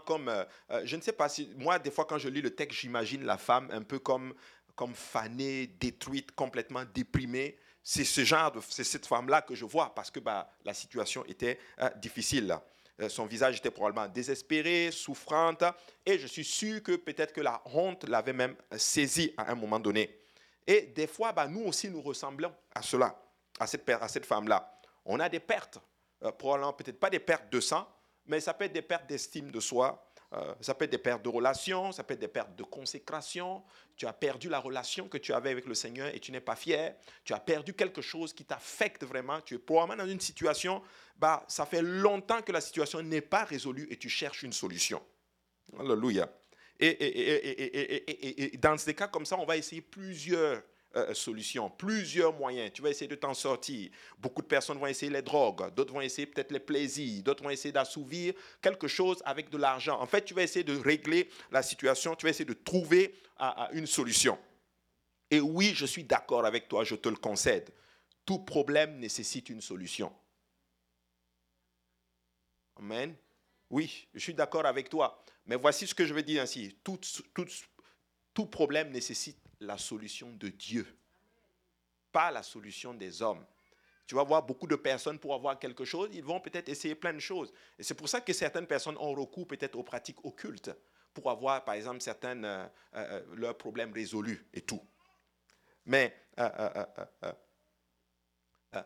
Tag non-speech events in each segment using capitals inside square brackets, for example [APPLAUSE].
comme, euh, euh, je ne sais pas si, moi, des fois, quand je lis le texte, j'imagine la femme un peu comme, comme fanée, détruite, complètement déprimée. C'est ce genre de, c'est cette femme-là que je vois parce que bah, la situation était euh, difficile. Son visage était probablement désespéré, souffrante, et je suis sûr que peut-être que la honte l'avait même saisie à un moment donné. Et des fois, bah, nous aussi, nous ressemblons à cela, à cette, à cette femme-là. On a des pertes, probablement peut-être pas des pertes de sang, mais ça peut être des pertes d'estime de soi, euh, ça peut être des pertes de relations, ça peut être des pertes de consécration. Tu as perdu la relation que tu avais avec le Seigneur et tu n'es pas fier. Tu as perdu quelque chose qui t'affecte vraiment. Tu es probablement dans une situation, bah, ça fait longtemps que la situation n'est pas résolue et tu cherches une solution. Alléluia. Et, et, et, dans ces cas comme ça, on va essayer plusieurs euh, solutions, plusieurs moyens. Tu vas essayer de t'en sortir. Beaucoup de personnes vont essayer les drogues, d'autres vont essayer peut-être les plaisirs, d'autres vont essayer d'assouvir quelque chose avec de l'argent. En fait, tu vas essayer de régler la situation, tu vas essayer de trouver une solution. Et oui, je suis d'accord avec toi, je te le concède. Tout problème nécessite une solution. Amen. Oui, je suis d'accord avec toi. Mais voici ce que je veux dire ainsi. Tout problème nécessite la solution de Dieu, pas la solution des hommes. Tu vas voir beaucoup de personnes pour avoir quelque chose, ils vont peut-être essayer plein de choses. Et c'est pour ça que certaines personnes ont recours peut-être aux pratiques occultes pour avoir, par exemple, certains euh, euh, leurs problèmes résolus et tout. Mais euh,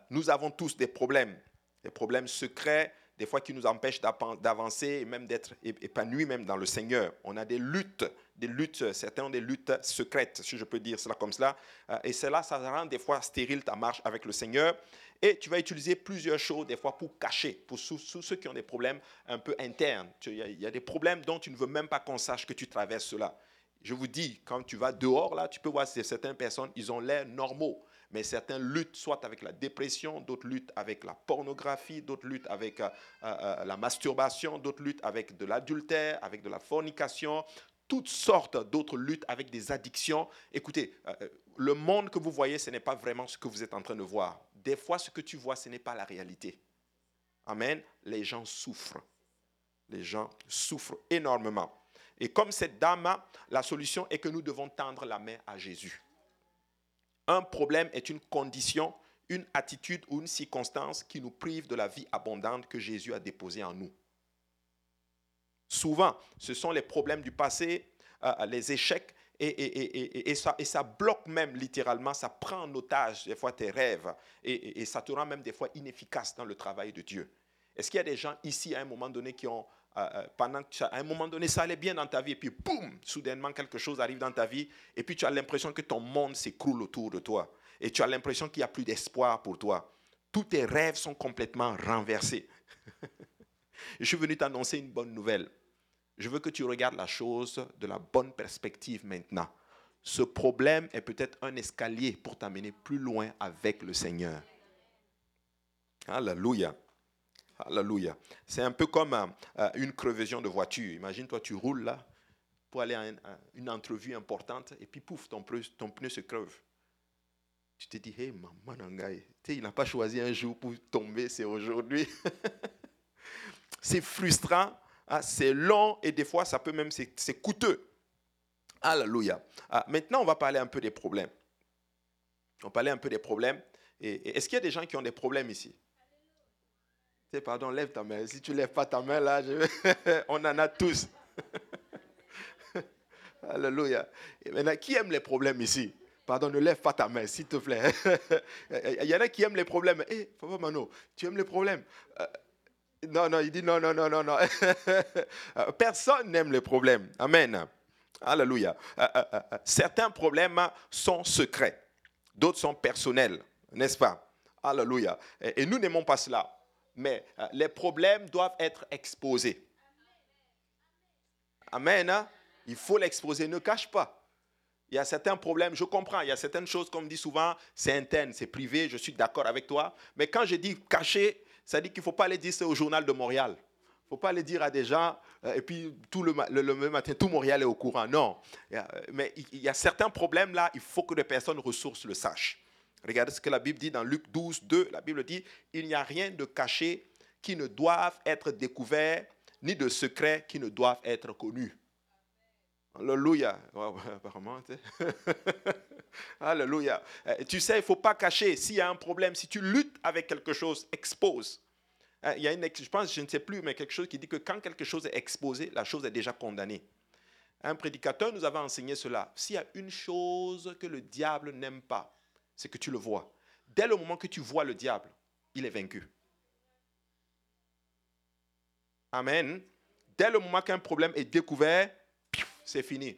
nous avons tous des problèmes, des problèmes secrets, des fois qui nous empêchent d'avancer et même d'être épanouis même dans le Seigneur. On a des luttes, des luttes, certains ont des luttes secrètes, si je peux dire cela comme cela. Euh, et cela, ça rend des fois stérile ta marche avec le Seigneur. Et tu vas utiliser plusieurs choses, des fois, pour cacher, pour ceux, ceux qui ont des problèmes un peu internes. Il y, a des problèmes dont tu ne veux même pas qu'on sache que tu traverses cela. Je vous dis, quand tu vas dehors, là, tu peux voir certaines personnes, ils ont l'air normaux mais certains luttent soit avec la dépression, d'autres luttent avec la pornographie, d'autres luttent avec euh, euh, euh, la masturbation, d'autres luttent avec de l'adultère, avec de la fornication, toutes sortes d'autres luttes avec des addictions. Écoutez, le monde que vous voyez, ce n'est pas vraiment ce que vous êtes en train de voir. Des fois, ce que tu vois, ce n'est pas la réalité. Amen. Les gens souffrent. Les gens souffrent énormément. Et comme cette dame, la solution est que nous devons tendre la main à Jésus. Un problème est une condition, une attitude ou une circonstance qui nous prive de la vie abondante que Jésus a déposée en nous. Souvent, ce sont les problèmes du passé, euh, les échecs, et, et, ça, bloque même littéralement, ça prend en otage des fois tes rêves, et, ça te rend même des fois inefficace dans le travail de Dieu. Est-ce qu'il y a des gens ici à un moment donné qui ont euh, euh, pendant qu'à un moment donné, ça allait bien dans ta vie, et puis boum, soudainement, quelque chose arrive dans ta vie, et puis tu as l'impression que ton monde s'écroule autour de toi, et tu as l'impression qu'il n'y a plus d'espoir pour toi. Tous tes rêves sont complètement renversés. [LAUGHS] Je suis venu t'annoncer une bonne nouvelle. Je veux que tu regardes la chose de la bonne perspective maintenant. Ce problème est peut-être un escalier pour t'amener plus loin avec le Seigneur. Alléluia. Alléluia. C'est un peu comme euh, une crevaison de voiture. Imagine-toi, tu roules là pour aller à, une entrevue importante et puis pouf, ton pneu, ton pneu se creve. Tu te dis, hé, maman, il n'a pas choisi un jour pour tomber, c'est aujourd'hui. [LAUGHS] c'est frustrant, hein, c'est long et des fois, ça peut même, c'est coûteux. Alléluia. Ah, maintenant, on va parler un peu des problèmes. On va un peu des problèmes. est-ce qu'il y a des gens qui ont des problèmes ici? Pardon, lève ta main. Si tu ne lèves pas ta main, là, [LAUGHS] on en a tous. [LAUGHS] Alléluia. Maintenant, qui aime les problèmes ici? Pardon, ne lève pas ta main, s'il te plaît. [LAUGHS] il y en a qui aiment les problèmes. Hé, hey, Papa Mano, tu aimes les problèmes? Euh, Non, non, il dit non, non, non, non, non. Personne n'aime les problèmes. Amen. Alléluia. Euh, euh, certains problèmes sont secrets, d'autres sont personnels, n'est-ce pas? Alléluia. Et nous n'aimons pas cela mais euh, les problèmes doivent être exposés. Amen. Hein? Il faut l'exposer, ne cache pas. Il y a certains problèmes, je comprends, il y a certaines choses, comme dit souvent, c'est interne, c'est privé, je suis d'accord avec toi. Mais quand je dis cacher, ça dit qu'il ne faut pas les dire au journal de Montréal. Il ne faut pas les dire à des gens, euh, et puis tout le, le, matin, tout Montréal est au courant. Non. Mais il y a certains problèmes là, il faut que les personnes ressources le sachent. Regardez ce que la Bible dit dans Luc 12, 2. La Bible dit, il n'y a rien de caché qui ne doive être découvert, ni de secrets qui ne doivent être connus. Alléluia. [LAUGHS] apparemment. [LAUGHS] Alléluia. Euh, tu sais, il ne faut pas cacher. S'il y a un problème, si tu luttes avec quelque chose, expose. Euh, il y a une, je pense, je ne sais plus, mais quelque chose qui dit que quand quelque chose est exposé, la chose est déjà condamnée. Un prédicateur nous avait enseigné cela. S'il y a une chose que le diable n'aime pas, c'est que tu le vois. Dès le moment que tu vois le diable, il est vaincu. Amen. Dès le moment qu'un problème est découvert, c'est fini.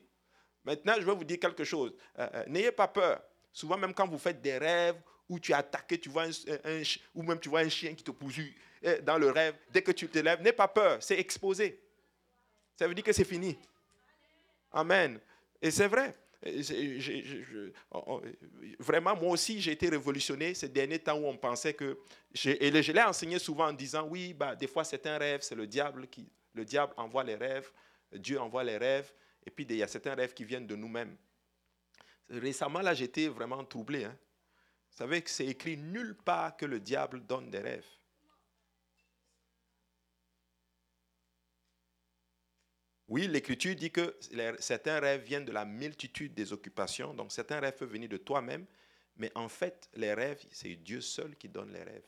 Maintenant, je vais vous dire quelque chose. Euh, euh, n'ayez pas peur. Souvent, même quand vous faites des rêves où tu es attaqué, tu vois un, ou même tu vois un chien qui te poursuit euh, dans le rêve, dès que tu te lèves, n'aie pas peur, c'est exposé. Ça veut dire que c'est fini. Amen. Et c'est vrai. Vraiment, moi aussi, j'ai été révolutionné ces derniers temps où on pensait que... Et je l'ai enseigné souvent en disant, oui, bah, des fois c'est un rêve, c'est le diable qui... Le diable envoie les rêves, Dieu envoie les rêves, et puis il y a certains rêves qui viennent de nous-mêmes. Récemment, là, j'étais vraiment troublé. Hein. Vous savez que c'est écrit nulle part que le diable donne des rêves. Oui, l'Écriture dit que certains rêves viennent de la multitude des occupations, donc certains rêves peuvent venir de toi-même, mais en fait, les rêves, c'est Dieu seul qui donne les rêves.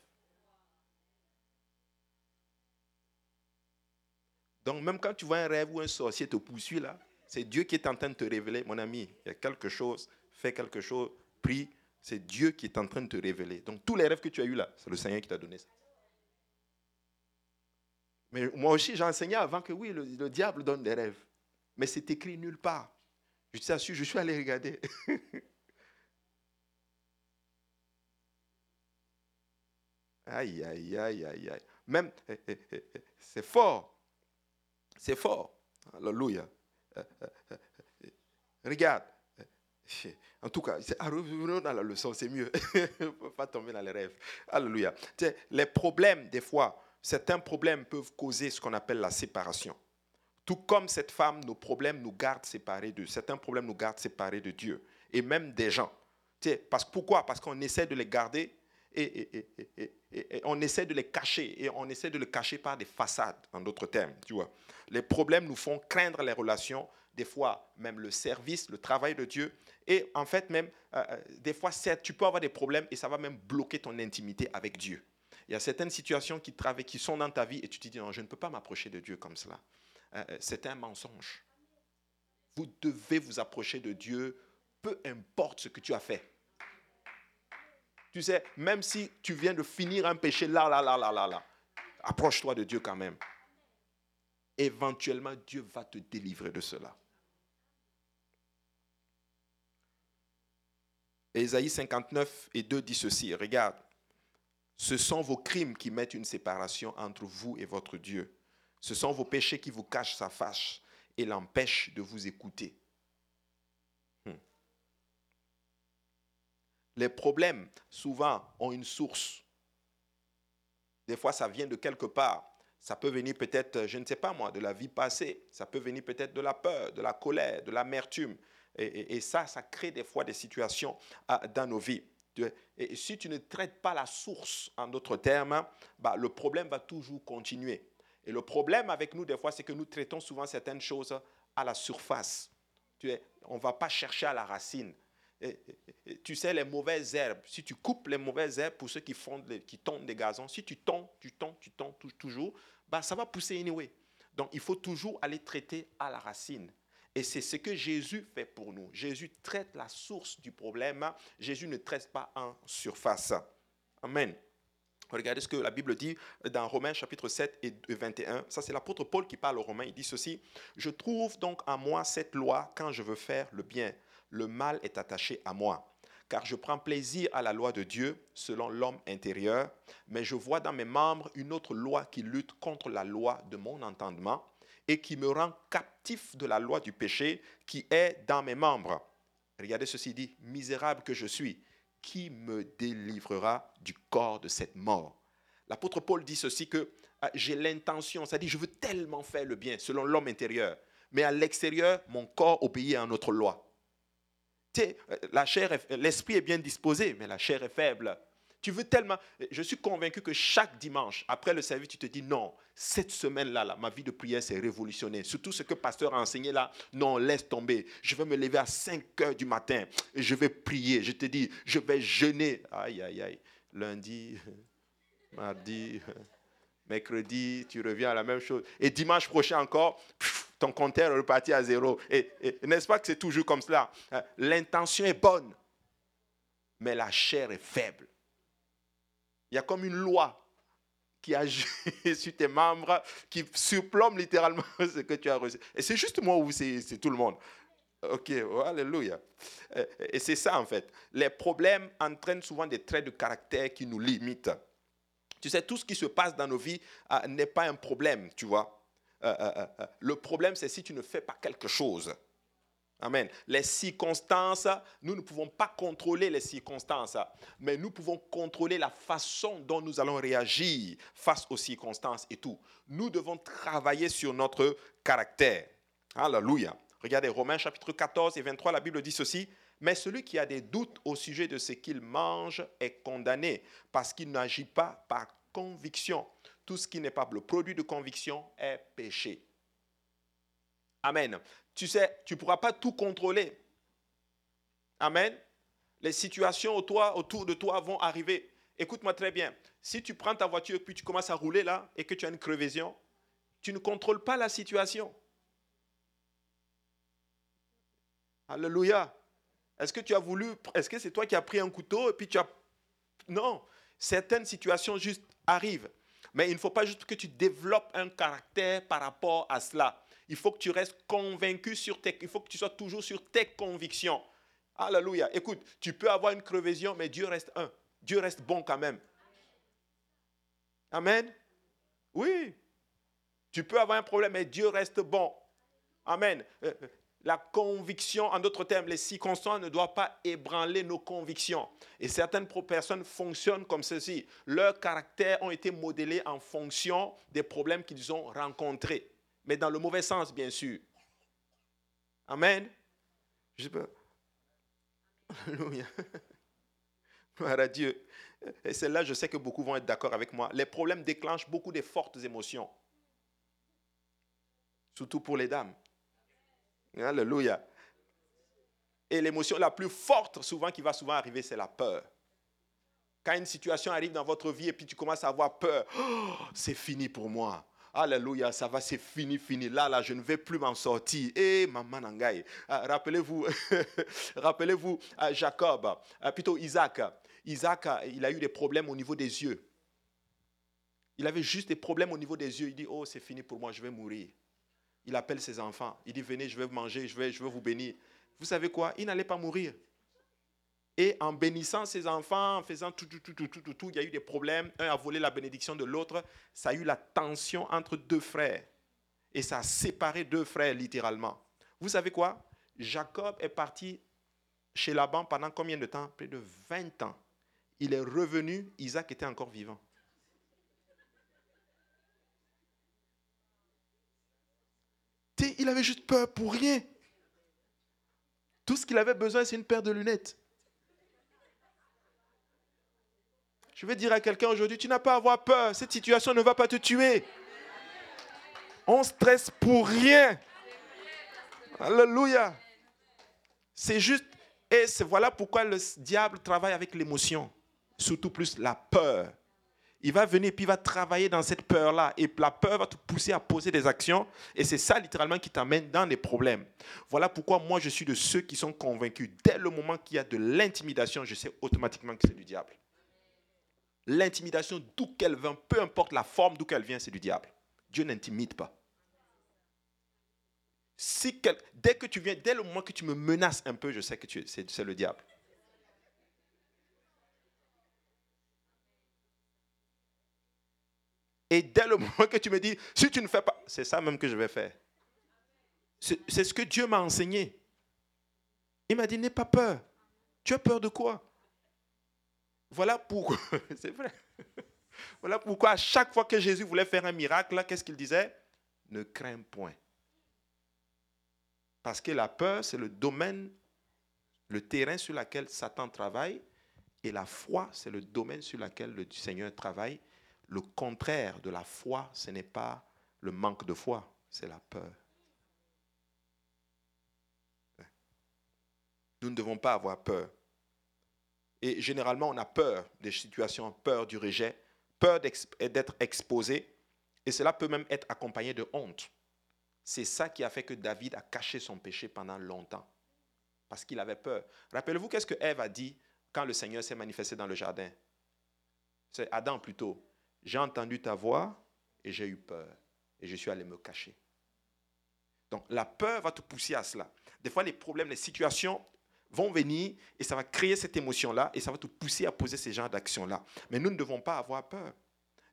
Donc même quand tu vois un rêve ou un sorcier te poursuit là, c'est Dieu qui est en train de te révéler, mon ami, il y a quelque chose, fais quelque chose, prie, c'est Dieu qui est en train de te révéler. Donc tous les rêves que tu as eus là, c'est le Seigneur qui t'a donné ça. Mais moi aussi, j'ai enseigné avant que oui, le, diable donne des rêves. Mais c'est écrit nulle part. Je t'assure, je suis allé regarder. [LAUGHS] aïe, aïe, aïe, aïe, aïe. Même, eh, eh, eh, c'est fort. C'est fort. Alléluia. Regarde. En tout cas, revenons dans la leçon, c'est mieux. [LAUGHS] Pas tomber dans les rêves. Alléluia. Les problèmes, des fois, certains problèmes peuvent causer ce qu'on appelle la séparation. Tout comme cette femme, nos problèmes nous gardent séparés de certains problèmes nous gardent séparés de Dieu et même des gens. Parce, pourquoi? Parce qu'on essaie de les garder et, on essaie de les cacher et on essaie de les cacher par des façades, en d'autres termes. Tu vois. Les problèmes nous font craindre les relations, des fois même le service, le travail de Dieu. Et en fait, même, euh, euh, des fois, tu peux avoir des problèmes et ça va même bloquer ton intimité avec Dieu. Il y a certaines situations qui, qui sont dans ta vie et tu te dis, non, je ne peux pas m'approcher de Dieu comme cela. Euh, euh, c'est un mensonge. Vous devez vous approcher de Dieu, peu importe ce que tu as fait. Tu sais, même si tu viens de finir un péché là, là, là, là, là, là, approche-toi de Dieu quand même. Éventuellement, Dieu va te délivrer de cela. Ésaïe 59 et 2 dit ceci, regarde, ce sont vos crimes qui mettent une séparation entre vous et votre Dieu. Ce sont vos péchés qui vous cachent sa face et l'empêchent de vous écouter. Hmm. Les problèmes, souvent, ont une source. Des fois, ça vient de quelque part. Ça peut venir peut-être, je ne sais pas moi, de la vie passée. Ça peut venir peut-être de la peur, de la colère, de l'amertume. Et, ça, ça crée des fois des situations ah, dans nos vies. Et si tu ne traites pas la source, en d'autres termes, bah, le problème va toujours continuer. Et le problème avec nous, des fois, c'est que nous traitons souvent certaines choses à la surface. On ne va pas chercher à la racine. tu sais, les mauvaises herbes, si tu coupes les mauvaises herbes pour ceux qui, font, qui tondent des gazons, si tu tonds, tu tonds, tu tonds toujours, bah, ça va pousser anyway. Donc, il faut toujours aller traiter à la racine. Et c'est ce que Jésus fait pour nous. Jésus traite la source du problème. Jésus ne traite pas en surface. Amen. Regardez ce que la Bible dit dans Romains chapitre 7 et 21. Ça, c'est l'apôtre Paul qui parle aux Romains. Il dit ceci. Je trouve donc en moi cette loi quand je veux faire le bien. Le mal est attaché à moi. Car je prends plaisir à la loi de Dieu selon l'homme intérieur, mais je vois dans mes membres une autre loi qui lutte contre la loi de mon entendement et qui me rend captif de la loi du péché qui est dans mes membres. Regardez ceci dit, misérable que je suis, qui me délivrera du corps de cette mort? L'apôtre Paul dit ceci que ah, j'ai l'intention, c'est-à-dire je veux tellement faire le bien selon l'homme intérieur, mais à l'extérieur, mon corps obéit à notre loi. Chair, l'esprit est bien disposé, mais la chair est faible. Tu veux tellement. Je suis convaincu que chaque dimanche, après le service, tu te dis non, cette semaine-là, là, ma vie de prière s'est révolutionnée. Surtout ce que le pasteur a enseigné là, non, laisse tomber. Je vais me lever à 5 heures du matin et je vais prier. Je te dis, je vais jeûner. Aïe, aïe, aïe. Lundi, [LAUGHS] mardi, [LAUGHS] mercredi, tu reviens à la même chose. Et dimanche prochain encore, ton compteur est reparti à zéro. Et, n'est-ce pas que c'est toujours comme cela? L'intention est bonne, mais la chair est faible. Il y a comme une loi qui agit [LAUGHS] sur tes membres, qui surplombe littéralement [LAUGHS] ce que tu as reçu. Et c'est juste moi ou c'est tout le monde? Ok, alléluia. Et c'est ça en fait. Les problèmes entraînent souvent des traits de caractère qui nous limitent. Tu sais, tout ce qui se passe dans nos vies euh, n'est pas un problème, tu vois. Euh, euh, le problème, c'est si tu ne fais pas quelque chose. Amen. Les circonstances, nous ne pouvons pas contrôler les circonstances, mais nous pouvons contrôler la façon dont nous allons réagir face aux circonstances et tout. Nous devons travailler sur notre caractère. Alléluia. Regardez Romains chapitre 14 et 23, la Bible dit ceci. Mais celui qui a des doutes au sujet de ce qu'il mange est condamné parce qu'il n'agit pas par conviction. Tout ce qui n'est pas le produit de conviction est péché. Amen. Tu sais, tu ne pourras pas tout contrôler. Amen. Les situations autour, de toi vont arriver. Écoute-moi très bien. Si tu prends ta voiture puis tu commences à rouler là et que tu as une crevaison, tu ne contrôles pas la situation. Alléluia. Est-ce que tu as voulu, est-ce que c'est toi qui as pris un couteau et puis tu as... Non, certaines situations juste arrivent. Mais il ne faut pas juste que tu développes un caractère par rapport à cela. Il faut que tu restes convaincu sur tes... Il faut que tu sois toujours sur tes convictions. Alléluia. Écoute, tu peux avoir une crevaison, mais Dieu reste un. Dieu reste bon quand même. Amen. Oui. Tu peux avoir un problème, mais Dieu reste bon. Amen. Euh, euh, la conviction, en d'autres termes, les circonstances ne doivent pas ébranler nos convictions. Et certaines personnes fonctionnent comme ceci. Leurs caractères ont été modélés en fonction des problèmes qu'ils ont rencontrés. Mais dans le mauvais sens, bien sûr. Amen. Je peux. Alléluia. [LAUGHS] Gloire à Dieu. Et celle-là, je sais que beaucoup vont être d'accord avec moi. Les problèmes déclenchent beaucoup de fortes émotions. Surtout pour les dames. Alléluia. Et l'émotion la plus forte, souvent, qui va souvent arriver, c'est la peur. Quand une situation arrive dans votre vie et puis tu commences à avoir peur, oh, c'est fini pour moi. Alléluia, ça va, c'est fini, fini. Là, là, je ne vais plus m'en sortir. Eh, maman Nangaï. Ah, rappelez-vous, [LAUGHS] rappelez-vous Jacob, ah, plutôt Isaac. Isaac, il a eu des problèmes au niveau des yeux. Il avait juste des problèmes au niveau des yeux. Il dit, oh, c'est fini pour moi, je vais mourir. Il appelle ses enfants. Il dit, venez, je vais vous manger, je vais, je vais vous bénir. Vous savez quoi? Il n'allait pas mourir. Et en bénissant ses enfants, en faisant tout, tout, tout, tout, tout, tout, il y a eu des problèmes. Un a volé la bénédiction de l'autre. Ça a eu la tension entre deux frères. Et ça a séparé deux frères, littéralement. Vous savez quoi? Jacob est parti chez Laban pendant combien de temps? Près de 20 ans. Il est revenu, Isaac était encore vivant. il avait juste peur pour rien. Tout ce qu'il avait besoin, c'est une paire de lunettes. Je vais dire à quelqu'un aujourd'hui, tu n'as pas à avoir peur. Cette situation ne va pas te tuer. On stresse pour rien. Alléluia. C'est juste, et voilà pourquoi le diable travaille avec l'émotion, surtout plus la peur. Il va venir puis il va travailler dans cette peur-là. Et la peur va te pousser à poser des actions. Et c'est ça littéralement qui t'amène dans les problèmes. Voilà pourquoi moi je suis de ceux qui sont convaincus. Dès le moment qu'il y a de l'intimidation, je sais automatiquement que c'est du diable. L'intimidation, d'où qu'elle vient, peu importe la forme d'où qu'elle vient, c'est du diable. Dieu n'intimide pas. Si dès que tu viens, dès le moment que tu me menaces un peu, je sais que c'est le diable. Et dès le [LAUGHS] moment que tu me dis, si tu ne fais pas, c'est ça même que je vais faire. C'est ce que Dieu m'a enseigné. Il m'a dit, n'aie pas peur. Tu as peur de quoi? Voilà pourquoi, [LAUGHS] c'est vrai. Voilà pourquoi à chaque fois que Jésus voulait faire un miracle, qu'est-ce qu'il disait? Ne crains point. Parce que la peur, c'est le domaine, le terrain sur lequel Satan travaille. Et la foi, c'est le domaine sur lequel le Seigneur travaille. Le contraire de la foi, ce n'est pas le manque de foi, c'est la peur. Nous ne devons pas avoir peur. Et généralement, on a peur des situations, peur du rejet, peur d'être exposé. Et cela peut même être accompagné de honte. C'est ça qui a fait que David a caché son péché pendant longtemps. Parce qu'il avait peur. Rappelez-vous qu'est-ce que Ève a dit quand le Seigneur s'est manifesté dans le jardin? C'est Adam plutôt. J'ai entendu ta voix et j'ai eu peur. Et je suis allé me cacher. Donc la peur va te pousser à cela. Des fois, les problèmes, les situations vont venir et ça va créer cette émotion-là et ça va te pousser à poser ces genres d'actions-là. Mais nous ne devons pas avoir peur.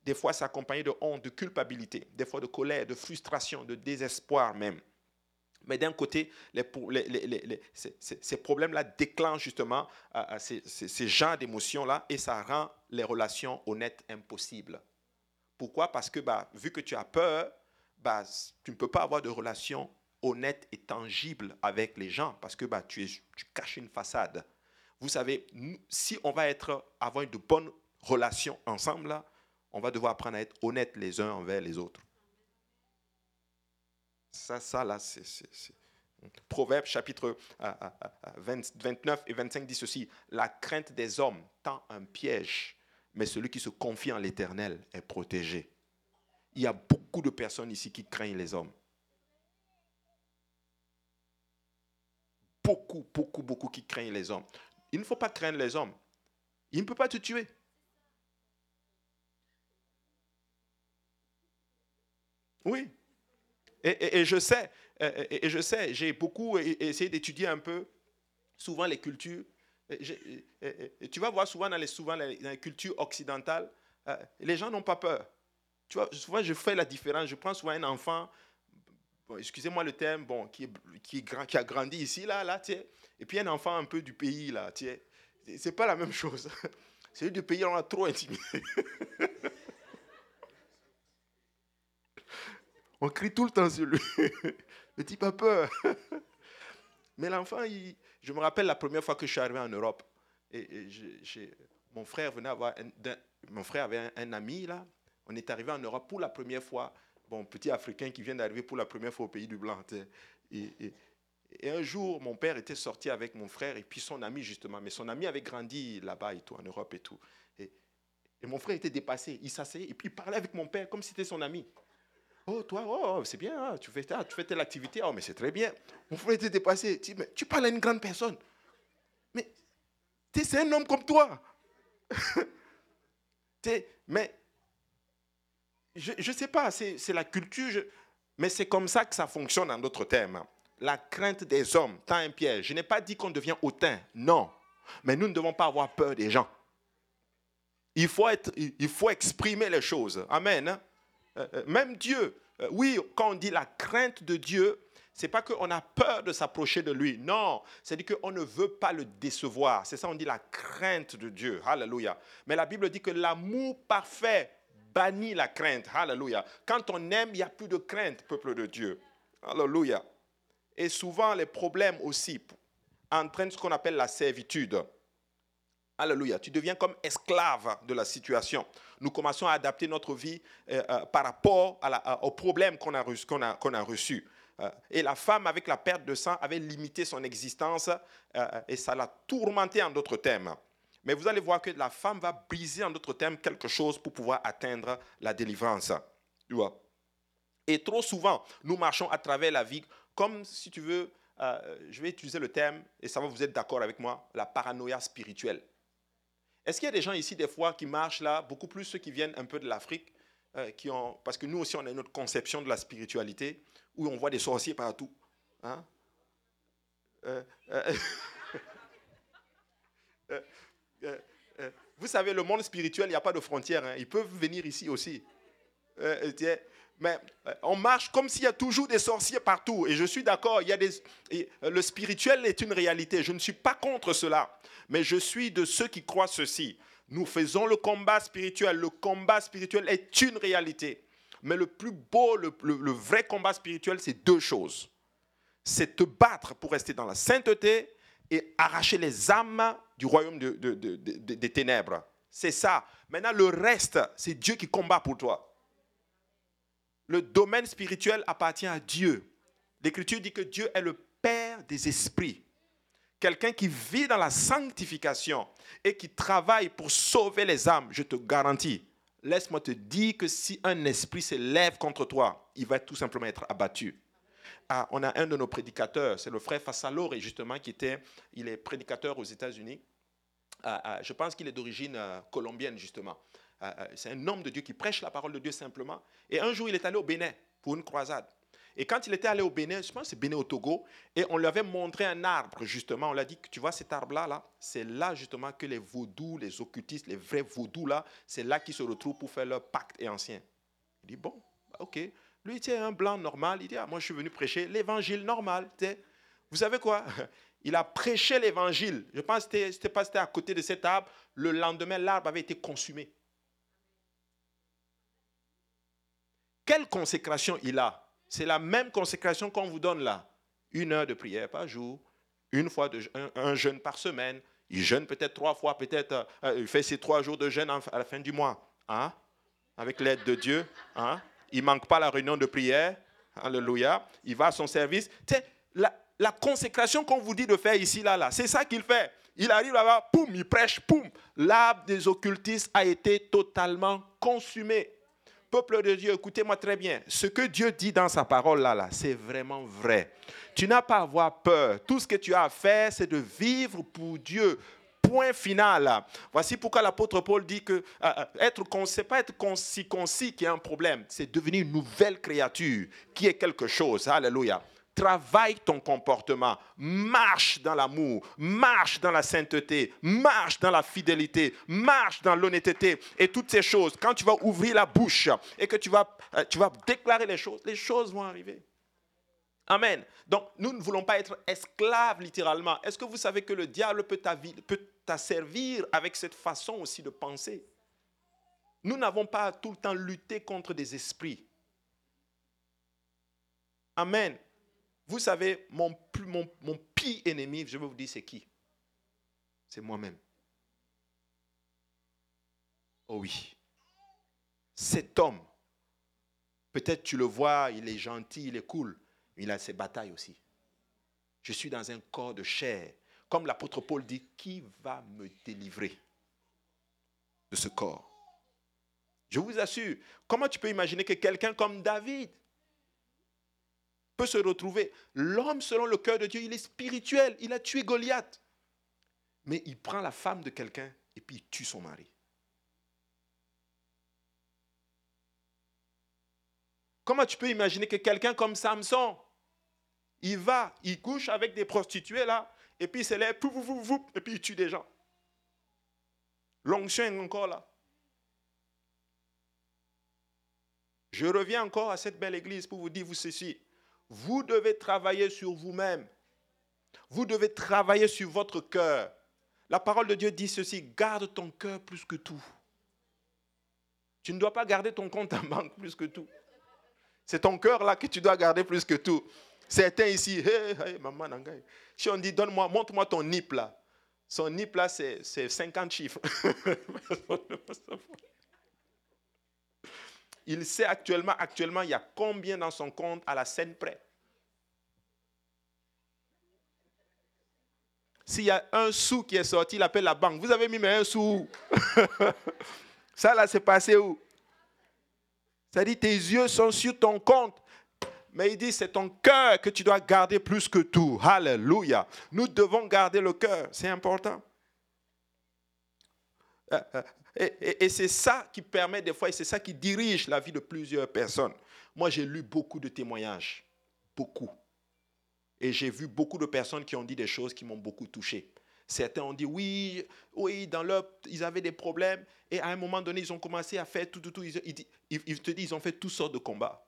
Des fois, c'est accompagné de honte, de culpabilité, des fois de colère, de frustration, de désespoir même. Mais d'un côté, ces, problèmes-là déclenchent justement euh, euh, ces, genres d'émotions-là et ça rend les relations honnêtes impossibles. Pourquoi? Parce que bah, vu que tu as peur, bah, tu ne peux pas avoir de relations honnête et tangible avec les gens parce que bah, tu, es, tu caches une façade. Vous savez, si on va être, avoir de bonnes relations ensemble, là, on va devoir apprendre à être honnête les uns envers les autres. Ça, ça là, c'est. Proverbe chapitre 29 et 25 dit ceci La crainte des hommes tend un piège, mais celui qui se confie en l'éternel est protégé. Il y a beaucoup de personnes ici qui craignent les hommes. Beaucoup, beaucoup, beaucoup qui craignent les hommes. Il ne faut pas craindre les hommes. Il ne peut pas te tuer. Oui. Et, je sais, et, je sais, j'ai beaucoup essayé d'étudier un peu souvent les cultures. Tu vas voir souvent dans les, souvent les cultures occidentales, euh, les gens n'ont pas peur. Tu vois, souvent je fais la différence. Je prends souvent un enfant excusez-moi le terme, bon, qui, est, qui, a grandi ici, là, là, tu et puis un enfant un peu du pays, là, tu sais, c'est pas la même chose. [LAUGHS] Celui du pays, on a trop intimidé. [LAUGHS] on crie tout le temps sur lui. [LAUGHS] Le type a peur. Mais l'enfant, je me rappelle la première fois que je suis arrivé en Europe, et, mon frère venait avoir mon frère avait un ami là. On est arrivé en Europe pour la première fois bon, petit Africain qui vient d'arriver pour la première fois au pays du Blanc. Et, et, un jour, mon père était sorti avec mon frère et puis son ami, justement. Mais son ami avait grandi là-bas et tout, en Europe et tout. Et, mon frère était dépassé. Il s'asseyait et puis il parlait avec mon père comme si c'était son ami. Oh, toi, oh, c'est bien, hein, tu, fais, tu fais telle activité. Oh, mais c'est très bien. Mon frère était dépassé. Tu, mais, tu parles à une grande personne. Mais c'est un homme comme toi. [LAUGHS] mais je ne sais pas, c'est la culture, mais c'est comme ça que ça fonctionne en d'autres termes. La crainte des hommes tend un piège. Je n'ai pas dit qu'on devient hautain, non. Mais nous ne devons pas avoir peur des gens. Il faut, être, il faut exprimer les choses. Amen. Hein. Euh, euh, même Dieu, euh, oui, quand on dit la crainte de Dieu, c'est pas qu'on a peur de s'approcher de lui. Non, c'est dit qu'on ne veut pas le décevoir. C'est ça, on dit la crainte de Dieu. Alléluia. Mais la Bible dit que l'amour parfait bannit la crainte. Alléluia. Quand on aime, il n'y a plus de crainte, peuple de Dieu. Alléluia. Et souvent, les problèmes aussi entraînent ce qu'on appelle la servitude. Alléluia. Tu deviens comme esclave de la situation. Nous commençons à adapter notre vie euh, euh, par rapport aux problèmes qu'on a, qu'on a, reçus. Euh, et la femme, avec la perte de sang, avait limité son existence et ça l'a tourmenté en d'autres termes. Mais vous allez voir que la femme va briser, en d'autres termes, quelque chose pour pouvoir atteindre la délivrance. Et trop souvent, nous marchons à travers la vie comme, si tu veux, euh, je vais utiliser le terme, et ça va vous être d'accord avec moi, la paranoïa spirituelle. Est-ce qu'il y a des gens ici, des fois, qui marchent là, beaucoup plus ceux qui viennent un peu de l'Afrique, euh, qui ont, parce que nous aussi, on a notre conception de la spiritualité, où on voit des sorciers partout. Hein? Euh, [LAUGHS] Euh, euh, vous savez, le monde spirituel, il n'y a pas de frontières. Hein. Ils peuvent venir ici aussi. Euh, mais on marche comme s'il y a toujours des sorciers partout. Et je suis d'accord, il y a des, le spirituel est une réalité. Je ne suis pas contre cela. Mais je suis de ceux qui croient ceci. Nous faisons le combat spirituel. Le combat spirituel est une réalité. Mais le plus beau, le, le vrai combat spirituel, c'est deux choses. C'est te battre pour rester dans la sainteté et arracher les âmes du royaume des ténèbres. C'est ça. Maintenant, le reste, c'est Dieu qui combat pour toi. Le domaine spirituel appartient à Dieu. L'Écriture dit que Dieu est le Père des esprits. Quelqu'un qui vit dans la sanctification et qui travaille pour sauver les âmes, je te garantis, laisse-moi te dire que si un esprit s'élève contre toi, il va tout simplement être abattu. Ah, on a un de nos prédicateurs, c'est le frère Fassalore, justement, qui était, il est prédicateur aux États-Unis. Ah, ah, je pense qu'il est d'origine euh, colombienne, justement. c'est un homme de Dieu qui prêche la parole de Dieu simplement. Et un jour, il est allé au Bénin pour une croisade. Et quand il était allé au Bénin, je pense que c'est Bénin au Togo, et on lui avait montré un arbre, justement. On lui a dit tu vois cet arbre-là, là, c'est là justement que les vaudous, les occultistes, les vrais vaudous, là, c'est là qu'ils se retrouvent pour faire leur pacte et ancien. Il dit, bon, ok. Lui, il un blanc normal. Il dit, ah, moi, je suis venu prêcher l'évangile normal. Vous savez quoi? [LAUGHS] Il a prêché l'évangile. Je pense que c'était à côté de cet arbre. Le lendemain, l'arbre avait été consumé. Quelle consécration il a? C'est la même consécration qu'on vous donne là. Une heure de prière par jour, une fois un, jeûne par semaine. Il jeûne peut-être trois fois, peut-être euh, il fait ses trois jours de jeûne à la fin du mois. Hein? Avec l'aide de Dieu. Hein? Il ne manque pas la réunion de prière. Alléluia. Il va à son service. La, la consécration qu'on vous dit de faire ici, là, là, c'est ça qu'il fait. Il arrive là-bas, poum, il prêche, poum. L'arbre des occultistes a été totalement consumé. Peuple de Dieu, écoutez-moi très bien. Ce que Dieu dit dans sa parole là, là, c'est vraiment vrai. Tu n'as pas à avoir peur. Tout ce que tu as à faire, c'est de vivre pour Dieu, point final. Voici pourquoi l'apôtre Paul dit que euh, euh, être ce n'est pas être concis, concis qui est un problème, c'est devenir une nouvelle créature qui est quelque chose. Alléluia. Travaille ton comportement, marche dans l'amour, marche dans la sainteté, marche dans la fidélité, marche dans l'honnêteté et toutes ces choses. Quand tu vas ouvrir la bouche et que tu vas, euh, tu vas déclarer les choses, les choses vont arriver. Amen. Donc, nous ne voulons pas être esclaves littéralement. Est-ce que vous savez que le diable peut t'asservir avec cette façon aussi de penser? Nous n'avons pas tout le temps lutté contre des esprits. Amen. Vous savez, mon, mon, mon pire ennemi, je vais vous dire, c'est qui? C'est moi-même. Oh oui. Cet homme, peut-être tu le vois, il est gentil, il est cool il a ses batailles aussi. Je suis dans un corps de chair. Comme l'apôtre Paul dit, qui va me délivrer de ce corps? Je vous assure, comment tu peux imaginer que quelqu'un comme David peut se retrouver? L'homme, selon le cœur de Dieu, il est spirituel. Il a tué Goliath. Mais il prend la femme de quelqu'un et puis il tue son mari. Comment tu peux imaginer que quelqu'un comme Samson, il va, il couche avec des prostituées là, et puis il se lève, et puis il tue des gens. L'onction est encore là. Je reviens encore à cette belle église pour vous dire ceci. Vous devez travailler sur vous-même. Vous devez travailler sur votre cœur. La parole de Dieu dit ceci, garde ton cœur plus que tout. Tu ne dois pas garder ton compte en banque plus que tout. C'est ton cœur là que tu dois garder plus que tout. Certains ici, hey, maman, si on dit, donne-moi, montre-moi ton NIP là. Son NIP là, c'est 50 chiffres. [LAUGHS] il sait actuellement, actuellement, il y a combien dans son compte à la scène près? S'il y a un sou qui est sorti, il appelle la banque. Vous avez mis mais un sou. [LAUGHS] Ça là, c'est passé où? Ça dit, tes yeux sont sur ton compte. Mais il dit, c'est ton cœur que tu dois garder plus que tout. Alléluia. Nous devons garder le cœur. C'est important. Euh, euh, et, c'est ça qui permet des fois, et c'est ça qui dirige la vie de plusieurs personnes. Moi, j'ai lu beaucoup de témoignages. Beaucoup. Et j'ai vu beaucoup de personnes qui ont dit des choses qui m'ont beaucoup touché. Certains ont dit oui, oui, dans leur, ils avaient des problèmes. Et à un moment donné, ils ont commencé à faire tout, tout, tout. Ils, te disent, ils ont fait toutes sortes de combats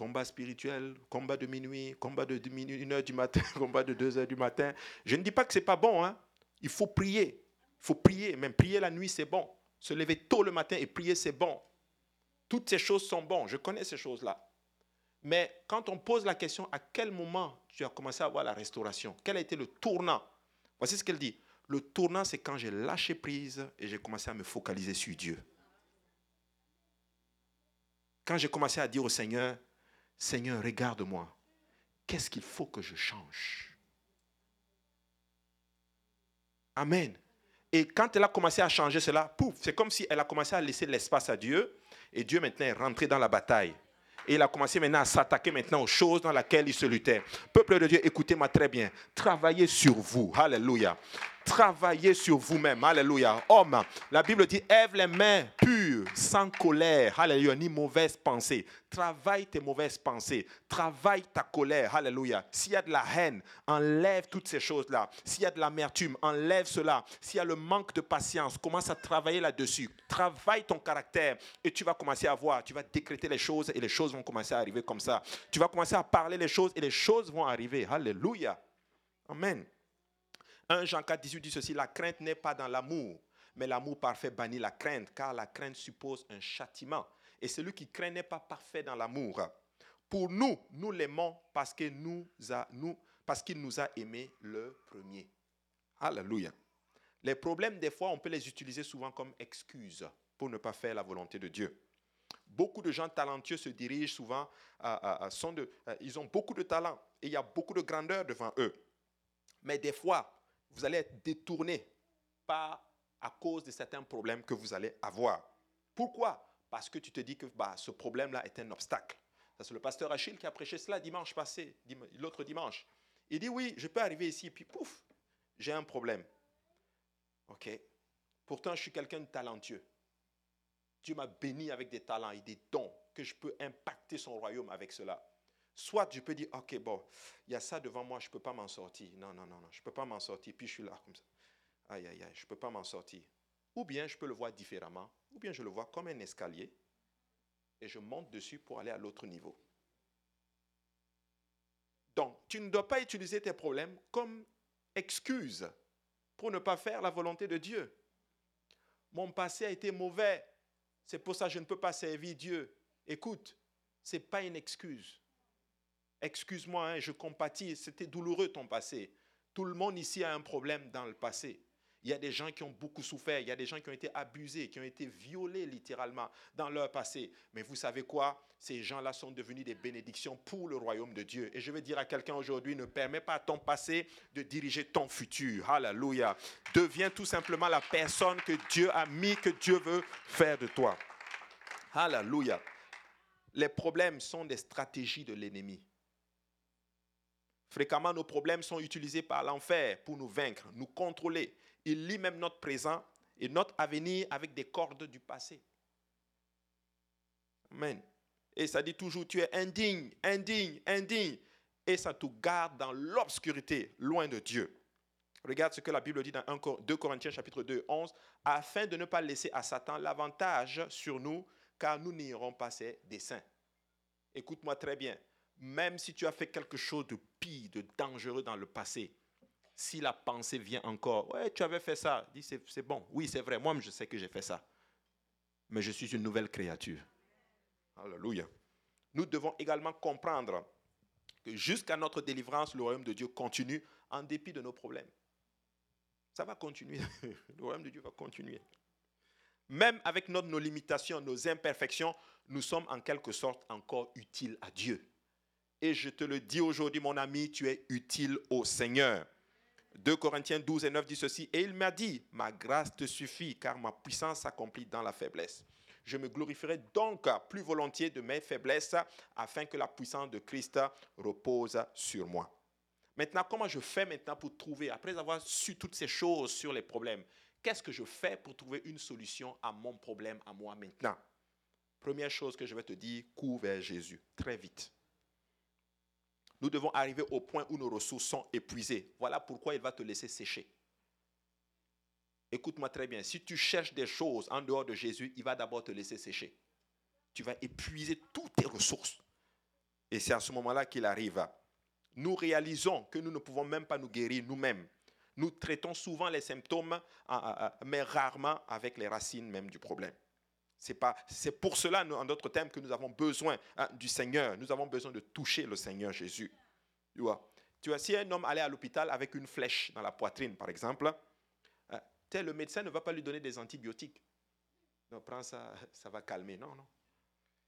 combat spirituel, combat de minuit, combat de 1 heure du matin, [LAUGHS] combat de 2 heures du matin. Je ne dis pas que ce n'est pas bon. Hein. Il faut prier. Il faut prier. Même prier la nuit, c'est bon. Se lever tôt le matin et prier, c'est bon. Toutes ces choses sont bonnes. Je connais ces choses-là. Mais quand on pose la question, à quel moment tu as commencé à avoir la restauration? Quel a été le tournant? Voici ce qu'elle dit. Le tournant, c'est quand j'ai lâché prise et j'ai commencé à me focaliser sur Dieu. Quand j'ai commencé à dire au Seigneur, Seigneur, regarde-moi, qu'est-ce qu'il faut que je change? Amen. Et quand elle a commencé à changer cela, pouf, c'est comme si elle a commencé à laisser l'espace à Dieu. Et Dieu maintenant est rentré dans la bataille. Et il a commencé maintenant à s'attaquer maintenant aux choses dans lesquelles il se luttait. Peuple de Dieu, écoutez-moi très bien. Travaillez sur vous. Alléluia. Travaillez sur vous-même. Alléluia. Homme, la Bible dit, Ève les mains pures, sans colère. Alléluia. Ni mauvaise pensée. Travaille tes mauvaises pensées. Travaille ta colère. Alléluia. S'il y a de la haine, enlève toutes ces choses-là. S'il y a de l'amertume, enlève cela. S'il y a le manque de patience, commence à travailler là-dessus. Travaille ton caractère et tu vas commencer à voir. Tu vas décréter les choses et les choses vont commencer à arriver comme ça. Tu vas commencer à parler les choses et les choses vont arriver. Alléluia. Amen. 1 Jean 4, 18 dit ceci, la crainte n'est pas dans l'amour, mais l'amour parfait bannit la crainte, car la crainte suppose un châtiment. Et celui qui craint n'est pas parfait dans l'amour. Pour nous, nous l'aimons parce qu'il nous, a, nous, parce nous aimés le premier. Alléluia. Les problèmes, des fois, on peut les utiliser souvent comme excuses pour ne pas faire la volonté de Dieu. Beaucoup de gens talentueux se dirigent souvent, à, sont de, ils ont beaucoup de talent et il y a beaucoup de grandeur devant eux. Mais des fois, vous allez être détourné par, à cause de certains problèmes que vous allez avoir. Pourquoi? Parce que tu te dis que bah, ce problème-là est un obstacle. C'est le pasteur Achille qui a prêché cela dimanche passé, l'autre dimanche. Il dit oui, je peux arriver ici, et puis pouf, j'ai un problème. OK Pourtant, je suis quelqu'un de talentueux. Dieu m'a béni avec des talents et des dons que je peux impacter son royaume avec cela. Soit je peux dire, ok, bon, il y a ça devant moi, je ne peux pas m'en sortir. Non, non, non, non, je ne peux pas m'en sortir. Puis je suis là comme ça. Aïe, aïe, aïe, je ne peux pas m'en sortir. Ou bien je peux le voir différemment, ou bien je le vois comme un escalier et je monte dessus pour aller à l'autre niveau. Donc, tu ne dois pas utiliser tes problèmes comme excuse pour ne pas faire la volonté de Dieu. Mon passé a été mauvais, c'est pour ça que je ne peux pas servir Dieu. Écoute, ce n'est pas une excuse. Excuse-moi, hein, je compatis, c'était douloureux ton passé. Tout le monde ici a un problème dans le passé. Il y a des gens qui ont beaucoup souffert, il y a des gens qui ont été abusés, qui ont été violés littéralement dans leur passé. Mais vous savez quoi? Ces gens-là sont devenus des bénédictions pour le royaume de Dieu. Et je veux dire à quelqu'un aujourd'hui, ne permets pas à ton passé de diriger ton futur. Alléluia. Deviens tout simplement la personne que Dieu a mis, que Dieu veut faire de toi. Alléluia. Les problèmes sont des stratégies de l'ennemi. Fréquemment, nos problèmes sont utilisés par l'enfer pour nous vaincre, nous contrôler. Il lit même notre présent et notre avenir avec des cordes du passé. Amen. Et ça dit toujours, tu es indigne, indigne, indigne. Et ça te garde dans l'obscurité, loin de Dieu. Regarde ce que la Bible dit dans 2 Corinthiens chapitre 2, 11, afin de ne pas laisser à Satan l'avantage sur nous, car nous n'irons pas ses desseins. Écoute-moi très bien même si tu as fait quelque chose de pire, de dangereux dans le passé, si la pensée vient encore, ouais, tu avais fait ça, dis c'est bon, oui, c'est vrai, moi je sais que j'ai fait ça, mais je suis une nouvelle créature. Alléluia. Nous devons également comprendre que jusqu'à notre délivrance, le royaume de Dieu continue en dépit de nos problèmes. Ça va continuer. [LAUGHS] le royaume de Dieu va continuer. Même avec nos limitations, nos imperfections, nous sommes en quelque sorte encore utiles à Dieu. Et je te le dis aujourd'hui, mon ami, tu es utile au Seigneur. 2 Corinthiens 12 et 9 dit ceci, et il m'a dit, ma grâce te suffit, car ma puissance s'accomplit dans la faiblesse. Je me glorifierai donc plus volontiers de mes faiblesses, afin que la puissance de Christ repose sur moi. Maintenant, comment je fais maintenant pour trouver, après avoir su toutes ces choses sur les problèmes, qu'est-ce que je fais pour trouver une solution à mon problème, à moi maintenant? Première chose que je vais te dire, cours vers Jésus, très vite nous devons arriver au point où nos ressources sont épuisées. Voilà pourquoi il va te laisser sécher. Écoute-moi très bien, si tu cherches des choses en dehors de Jésus, il va d'abord te laisser sécher. Tu vas épuiser toutes tes ressources. Et c'est à ce moment-là qu'il arrive. Nous réalisons que nous ne pouvons même pas nous guérir nous-mêmes. Nous traitons souvent les symptômes, mais rarement avec les racines même du problème. C'est pas, c'est pour cela, en d'autres termes, que nous avons besoin hein, du Seigneur. Nous avons besoin de toucher le Seigneur Jésus. Tu vois, tu vois, si un homme allait à l'hôpital avec une flèche dans la poitrine, par exemple, le médecin ne va pas lui donner des antibiotiques. Non, prends ça, ça va calmer. Non, non.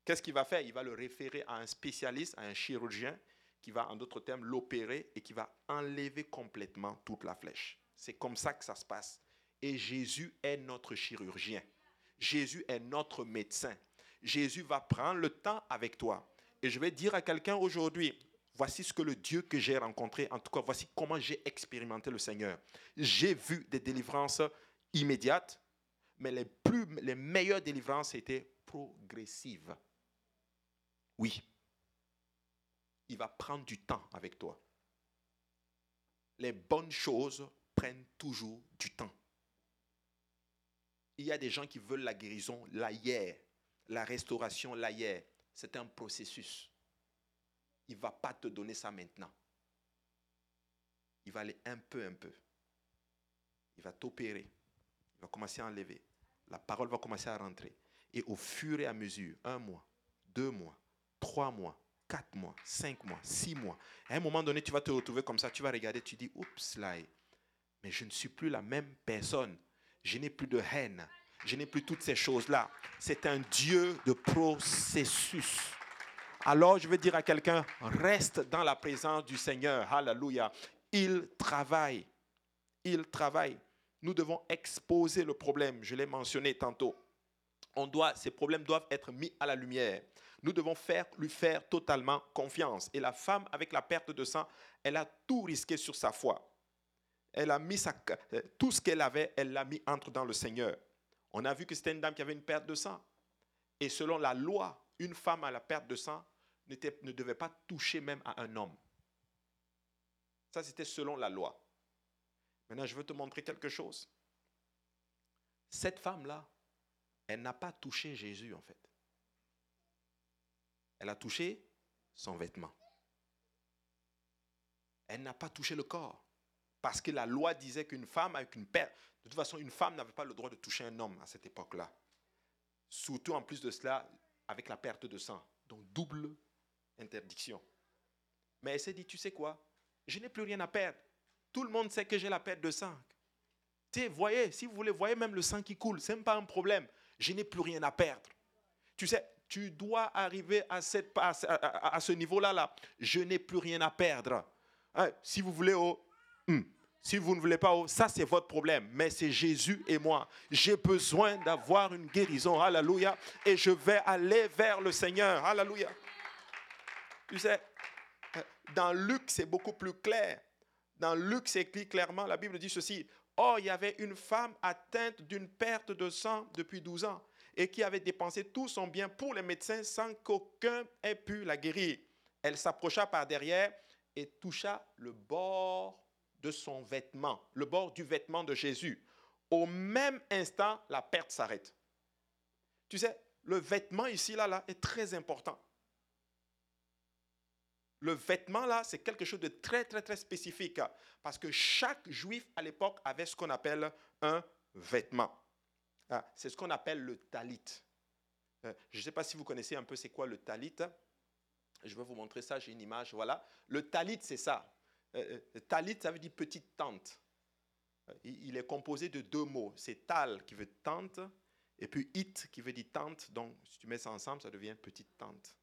Qu'est-ce qu'il va faire? Il va le référer à un spécialiste, à un chirurgien, qui va, en d'autres termes, l'opérer et qui va enlever complètement toute la flèche. C'est comme ça que ça se passe. Et Jésus est notre chirurgien. Jésus est notre médecin. Jésus va prendre le temps avec toi. Et je vais dire à quelqu'un aujourd'hui, voici ce que le Dieu que j'ai rencontré, en tout cas, voici comment j'ai expérimenté le Seigneur. J'ai vu des délivrances immédiates, mais les, meilleures délivrances étaient progressives. Oui, il va prendre du temps avec toi. Les bonnes choses prennent toujours du temps. Il y a des gens qui veulent la guérison là hier, la restauration là hier. C'est un processus. Il ne va pas te donner ça maintenant. Il va aller un peu, un peu. Il va t'opérer. Il va commencer à enlever. La parole va commencer à rentrer. Et au fur et à mesure, un mois, deux mois, trois mois, quatre mois, cinq mois, six mois. À un moment donné, tu vas te retrouver comme ça, tu vas regarder, tu dis, oups, là, mais je ne suis plus la même personne. Je n'ai plus de haine. Je n'ai plus toutes ces choses-là. C'est un Dieu de processus. Alors, je vais dire à quelqu'un, reste dans la présence du Seigneur. Alléluia. Il travaille. Il travaille. Nous devons exposer le problème. Je l'ai mentionné tantôt. On doit, ces problèmes doivent être mis à la lumière nous devons lui faire totalement confiance. Et la femme, avec la perte de sang, elle a tout risqué sur sa foi. Elle a mis sa, tout ce qu'elle avait, elle l'a mis entre dans le Seigneur. On a vu que c'était une dame qui avait une perte de sang. Et selon la loi, une femme à la perte de sang ne devait pas toucher même à un homme. Ça, c'était selon la loi. Maintenant, je veux te montrer quelque chose. Cette femme-là, elle n'a pas touché Jésus, en fait. Elle a touché son vêtement. Elle n'a pas touché le corps. Parce que la loi disait qu'une femme avec une perte, de toute façon, une femme n'avait pas le droit de toucher un homme à cette époque-là. Surtout en plus de cela, avec la perte de sang. Donc double interdiction. Mais elle s'est dit, tu sais quoi? Je n'ai plus rien à perdre. Tout le monde sait que j'ai la perte de sang. Tu voyez, si vous voulez, voyez même le sang qui coule, ce n'est pas un problème. Je n'ai plus rien à perdre. Tu sais, tu dois arriver à, cette, à, ce niveau-là. Là. Je n'ai plus rien à perdre. Hein, si vous voulez, oh, hmm, si vous ne voulez pas, ça c'est votre problème. Mais c'est Jésus et moi. J'ai besoin d'avoir une guérison. Alléluia. Et je vais aller vers le Seigneur. Alléluia. Tu sais, dans Luc, c'est beaucoup plus clair. Dans Luc, c'est écrit clairement, la Bible dit ceci. Oh, il y avait une femme atteinte d'une perte de sang depuis 12 ans et qui avait dépensé tout son bien pour les médecins sans qu'aucun ait pu la guérir. Elle s'approcha par derrière et toucha le bord de son vêtement, le bord du vêtement de Jésus. Au même instant, la perte s'arrête. Tu sais, le vêtement ici, là, là, est très important. Le vêtement, là, c'est quelque chose de très, très, très spécifique. Parce que chaque juif à l'époque avait ce qu'on appelle un vêtement. Ah, c'est ce qu'on appelle le talit. Euh, je ne sais pas si vous connaissez un peu c'est quoi le talit. Je vais vous montrer ça, j'ai une image. Voilà. Le talit, c'est ça. Euh, euh, talit, ça veut dire petite tente. Il est composé de deux mots. C'est tal qui veut tente, et puis it qui veut dire tente. Donc, si tu mets ça ensemble, ça devient petite tente.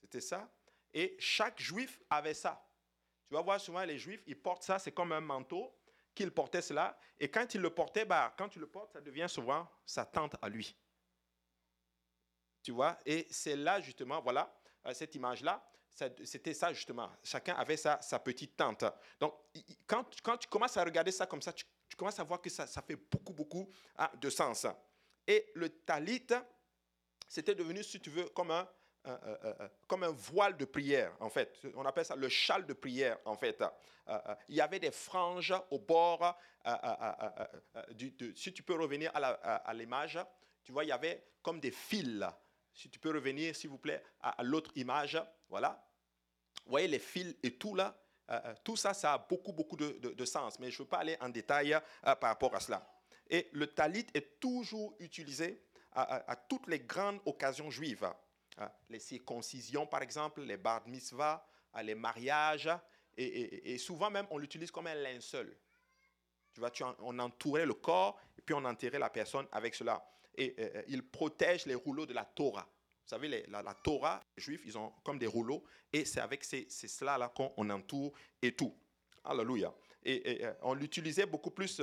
C'était ça. Et chaque juif avait ça. Tu vas voir souvent les juifs, ils portent ça, c'est comme un manteau qu'il portait cela. Et quand il le portait, bah, quand tu le portes, ça devient souvent sa tente à lui. Tu vois? Et c'est là, justement, voilà, euh, cette image-là, c'était ça, justement. Chacun avait sa, petite tente. Donc, quand, tu commences à regarder ça comme ça, tu, commences à voir que ça, fait beaucoup, beaucoup hein, de sens. Et le talit, c'était devenu, si tu veux, comme un, comme un voile de prière, en fait. On appelle ça le châle de prière, en fait. Euh, euh, il y avait des franges au bord. Euh, si tu peux revenir à l'image, tu vois, il y avait comme des fils. Si tu peux revenir, s'il vous plaît, à, l'autre image. Voilà. Vous voyez les fils et tout là. tout ça, ça a beaucoup, beaucoup de, de, sens. Mais je ne veux pas aller en détail par rapport à cela. Et le talit est toujours utilisé à toutes les grandes occasions juives. Ah, les circoncisions, par exemple, les bar mitzvah, ah, les mariages, et, souvent même on l'utilise comme un linceul. Tu vois, on entourait le corps et puis on enterrait la personne avec cela. Et il protège les rouleaux de la Torah. Vous savez, la, Torah, les Juifs, ils ont comme des rouleaux et c'est avec ces, cela-là qu'on entoure et tout. Alléluia. Et, on l'utilisait beaucoup plus.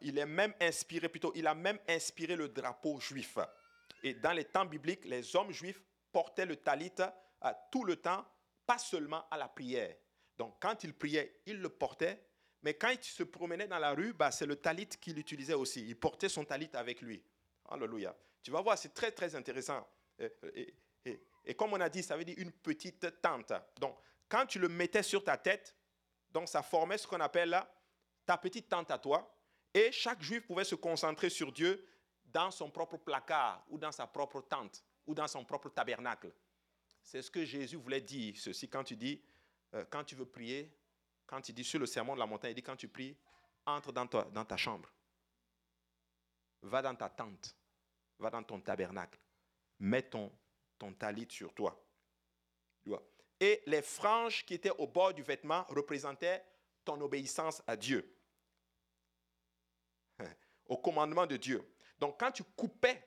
il est même inspiré, plutôt, il a même inspiré le drapeau juif. Et dans les temps bibliques, les hommes juifs portaient le talit tout le temps, pas seulement à la prière. Donc, quand ils priaient, ils le portaient, mais quand il se promenait dans la rue, bah, c'est le talit qu'il utilisait aussi. Il portait son talit avec lui. Alléluia. Tu vas voir, c'est très, très intéressant. Et, comme on a dit, ça veut dire une petite tente. Donc, quand tu le mettais sur ta tête, donc ça formait ce qu'on appelle ta petite tente à toi. Et chaque juif pouvait se concentrer sur Dieu dans son propre placard ou dans sa propre tente ou dans son propre tabernacle. C'est ce que Jésus voulait dire, ceci quand tu dis, euh, quand tu veux prier, quand il dit sur le sermon de la montagne, il dit quand tu pries, entre dans ta, chambre. Va dans ta tente. Va dans ton tabernacle. Mets ton, ton talit sur toi. Et les franges qui étaient au bord du vêtement représentaient ton obéissance à Dieu, [LAUGHS] au commandement de Dieu. Donc quand tu coupais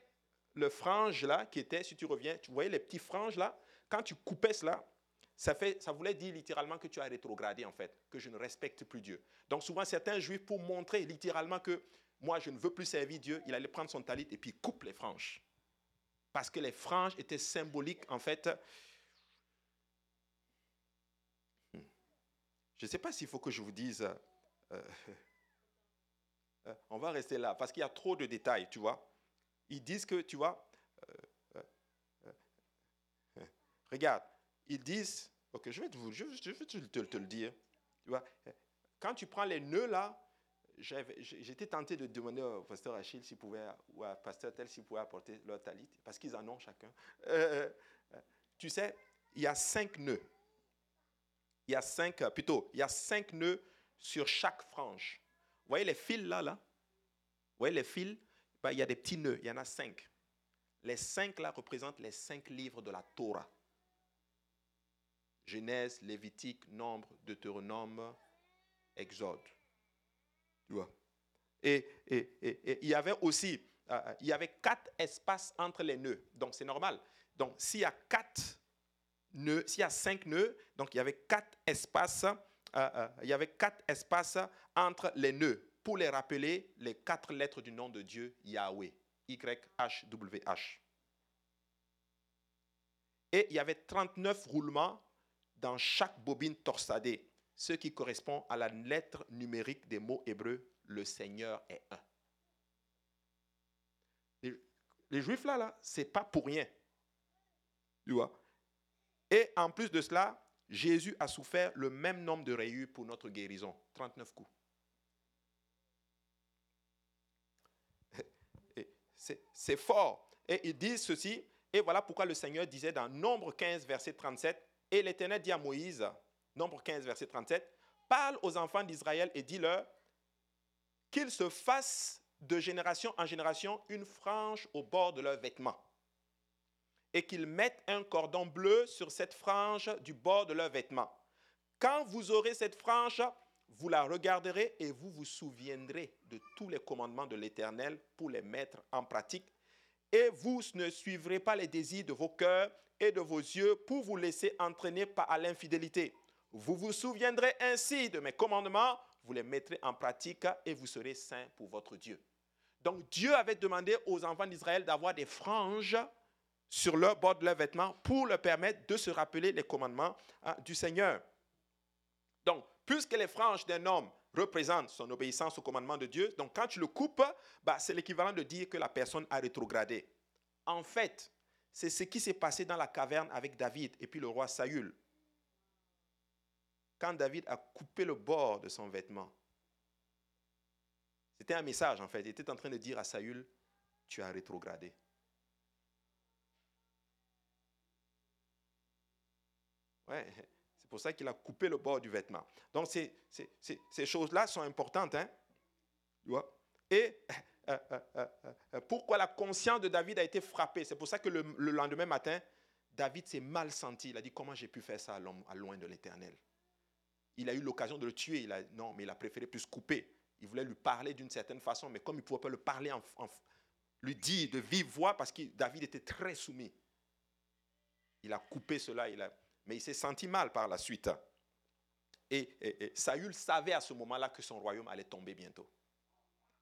le frange là, qui était, si tu reviens, tu voyais les petits franges là, quand tu coupais cela, ça, ça voulait dire littéralement que tu as rétrogradé, en fait, que je ne respecte plus Dieu. Donc souvent, certains juifs, pour montrer littéralement que moi, je ne veux plus servir Dieu, il allait prendre son talit et puis coupe les franges. Parce que les franges étaient symboliques, en fait. Hmm. Je ne sais pas s'il faut que je vous dise... Euh, [LAUGHS] euh, on va rester là, parce qu'il y a trop de détails, tu vois. Ils disent que, tu vois, euh, regarde, ils disent, ok, je vais, te, le dire. Tu vois, quand tu prends les nœuds là, j'étais tenté de demander au pasteur Achille s'il pouvait, ou à pasteur tel s'il pouvait apporter leur talit, parce qu'ils en ont chacun. Euh, euh, tu sais, il y a cinq nœuds. Il y a cinq, plutôt, il y a cinq nœuds sur chaque frange. Vous voyez les fils là, là? Vous voyez les fils? Ben, Il y a des petits nœuds, il y en a cinq. Les cinq là représentent les cinq livres de la Torah. Genèse, Lévitique, Nombre, Deutéronome, Exode. Tu vois? Et, il y avait aussi, euh, euh, il y avait quatre espaces entre les nœuds. Donc c'est normal. Donc s'il y a quatre nœuds, s'il y a cinq nœuds, donc il y avait quatre espaces, euh, il y avait quatre espaces entre les nœuds pour les rappeler les quatre lettres du nom de Dieu Yahweh, Y-H-W-H. Et il y avait 39 roulements dans chaque bobine torsadée, ce qui correspond à la lettre numérique des mots hébreux, le Seigneur est un. Les, Juifs là, là, c'est pas pour rien. Tu vois? Et en plus de cela, Jésus a souffert le même nombre de rayures pour notre guérison, 39 coups. [LAUGHS] C'est fort. Et ils disent ceci, et voilà pourquoi le Seigneur disait dans Nombre 15, verset 37, et l'Éternel dit à Moïse, nombre 15, verset 37, Parle aux enfants d'Israël et dis-leur qu'ils se fassent de génération en génération une frange au bord de leurs vêtements et qu'ils mettent un cordon bleu sur cette frange du bord de leurs vêtements. Quand vous aurez cette frange, vous la regarderez et vous vous souviendrez de tous les commandements de l'Éternel pour les mettre en pratique et vous ne suivrez pas les désirs de vos cœurs et de vos yeux pour vous laisser entraîner par l'infidélité. Vous vous souviendrez ainsi de mes commandements, vous les mettrez en pratique et vous serez saints pour votre Dieu. Donc Dieu avait demandé aux enfants d'Israël d'avoir des franges sur leur bord de leurs vêtements pour leur permettre de se rappeler les commandements hein, du Seigneur. Donc, puisque les franges d'un homme représente son obéissance au commandement de Dieu. Donc quand tu le coupes, bah, c'est l'équivalent de dire que la personne a rétrogradé. En fait, c'est ce qui s'est passé dans la caverne avec David et puis le roi Saül. Quand David a coupé le bord de son vêtement, c'était un message en fait. Il était en train de dire à Saül, tu as rétrogradé. Ouais, c'est pour ça qu'il a coupé le bord du vêtement. Donc, ces, choses-là sont importantes. Hein? Et euh, euh, euh, pourquoi la conscience de David a été frappée? C'est pour ça que le, lendemain matin, David s'est mal senti. Il a dit, comment j'ai pu faire ça à, l'homme- à loin de l'éternel? Il a eu l'occasion de le tuer. Non, mais il a préféré plus couper. Il voulait lui parler d'une certaine façon, mais comme il ne pouvait pas le parler, en, lui dire de vive voix, parce que David était très soumis. Il a coupé cela, mais il s'est senti mal par la suite. Et Saül savait à ce moment-là que son royaume allait tomber bientôt.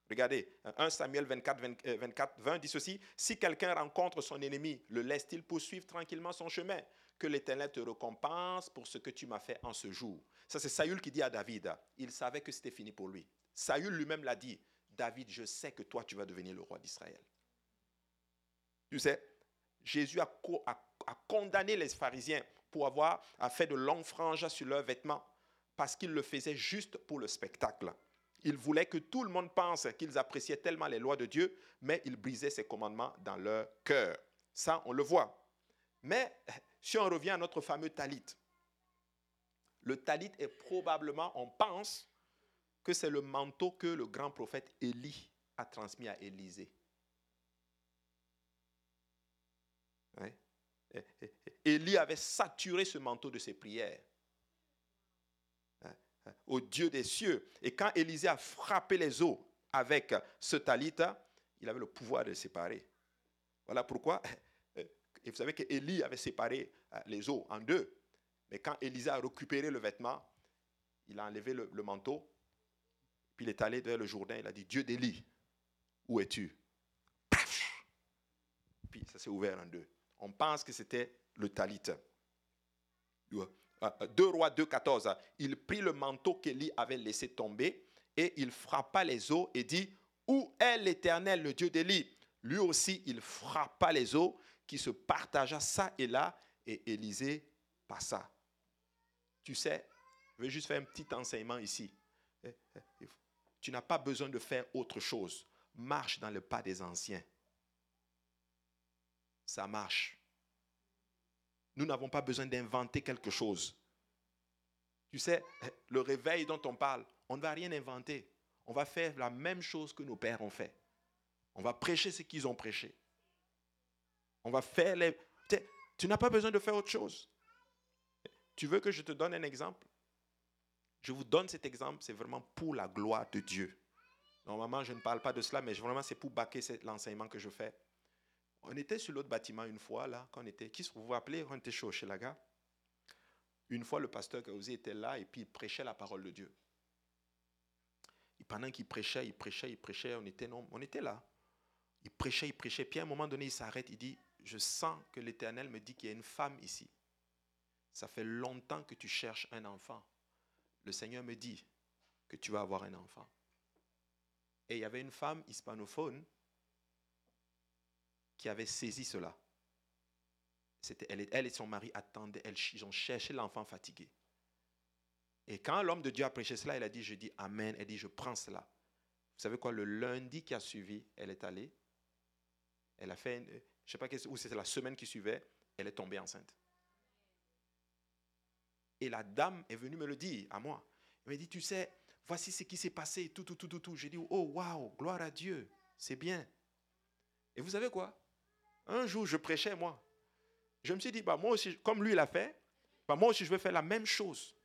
Regardez, 1 Samuel 24, 20, euh, 24, 20 dit ceci, si quelqu'un rencontre son ennemi, le laisse-t-il poursuivre tranquillement son chemin? Que l'Éternel te récompense pour ce que tu m'as fait en ce jour. Ça, c'est Saül qui dit à David, il savait que c'était fini pour lui. Saül lui-même l'a dit, David, je sais que toi, tu vas devenir le roi d'Israël. Tu sais, Jésus a, co- a- a condamné les pharisiens pour avoir fait de longues franges sur leurs vêtements parce qu'ils le faisaient juste pour le spectacle. Ils voulaient que tout le monde pense qu'ils appréciaient tellement les lois de Dieu, mais ils brisaient ses commandements dans leur cœur. Ça, on le voit. Mais si on revient à notre fameux talit, le talit est probablement, on pense, que c'est le manteau que le grand prophète Élie a transmis à Élisée. Et- Élie avait saturé ce manteau de ses prières hein, hein, au Dieu des cieux. Et quand Élisée a frappé les eaux avec ce talit, il avait le pouvoir de les séparer. Voilà pourquoi. [LAUGHS] Et vous savez que Élie avait séparé euh, les eaux en deux. Mais quand Élisée a récupéré le vêtement, il a enlevé le, manteau, puis il est allé vers le Jourdain, il a dit, Dieu d'Élie, où es-tu? Puis ça s'est ouvert en deux. On pense que c'était le talit. 2 rois 2, 14. Il prit le manteau qu'Élie avait laissé tomber et il frappa les eaux et dit, Où est l'Éternel, le Dieu d'Élie? Lui aussi, il frappa les eaux qui se partagea ça et là et Élisée passa. Tu sais, je vais juste faire un petit enseignement ici. Eh, eh, Tu n'as pas besoin de faire autre chose. Marche dans le pas des anciens. Ça marche. Nous n'avons pas besoin d'inventer quelque chose. Tu sais, le réveil dont on parle, on ne va rien inventer. On va faire la même chose que nos pères ont fait. On va prêcher ce qu'ils ont prêché. On va faire les... Tu n'as pas besoin de faire autre chose. Tu veux que je te donne un exemple? Je vous donne cet exemple, c'est vraiment pour la gloire de Dieu. Normalement, je ne parle pas de cela, mais vraiment, c'est pour baquer l'enseignement que je fais. On était sur l'autre bâtiment une fois, là, quand on était. Qui vous vous rappelez, on était chez la Une fois, le pasteur Kaouzi était là et puis il prêchait la parole de Dieu. Et pendant qu'il prêchait, il prêchait, il prêchait, on était, on était là. Il prêchait, il prêchait. Puis à un moment donné, il s'arrête, il dit Je sens que l'Éternel me dit qu'il y a une femme ici. Ça fait longtemps que tu cherches un enfant. Le Seigneur me dit que tu vas avoir un enfant. Et il y avait une femme hispanophone qui avait saisi cela. C'était, elle, et son mari attendaient, ils ont cherché l'enfant fatigué. Et quand l'homme de Dieu a prêché cela, elle a dit, je dis Amen, elle dit, je prends cela. Vous savez quoi, le lundi qui a suivi, elle est allée, elle a fait, je ne sais pas où c'était la semaine qui suivait, elle est tombée enceinte. Et la dame est venue me le dire à moi. Elle m'a dit, tu sais, voici ce qui s'est passé, tout, tout, tout, tout, tout. J'ai dit, oh, waouh, gloire à Dieu, c'est bien. Et vous savez quoi? Un jour, je prêchais, moi. Je me suis dit, bah, moi aussi, comme lui l'a fait, bah, moi aussi, je vais faire la même chose.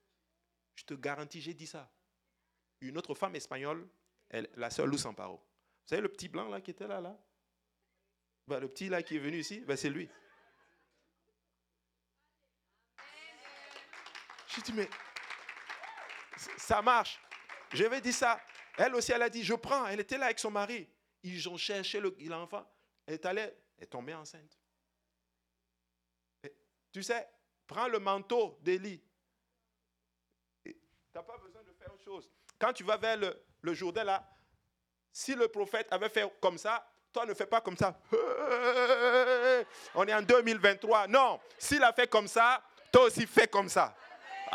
Je te garantis, j'ai dit ça. Une autre femme espagnole, elle, la sœur Luz Amparo. Vous savez le petit blanc là qui était là, là? Bah, Le petit là qui est venu ici, bah, c'est lui. Je dis, mais ça marche. Je vais dire ça. Elle aussi, elle a dit, je prends. Elle était là avec son mari. Ils ont cherché le- l'enfant. Elle est allée, est tombée enceinte. Tu sais, prends le manteau d'Élie. Tu n'as pas besoin de faire autre chose. Quand tu vas vers le, le Jourdain, là, si le prophète avait fait comme ça, toi ne fais pas comme ça. [LAUGHS] On est en 2023. Non, s'il a fait comme ça, toi aussi fais comme ça.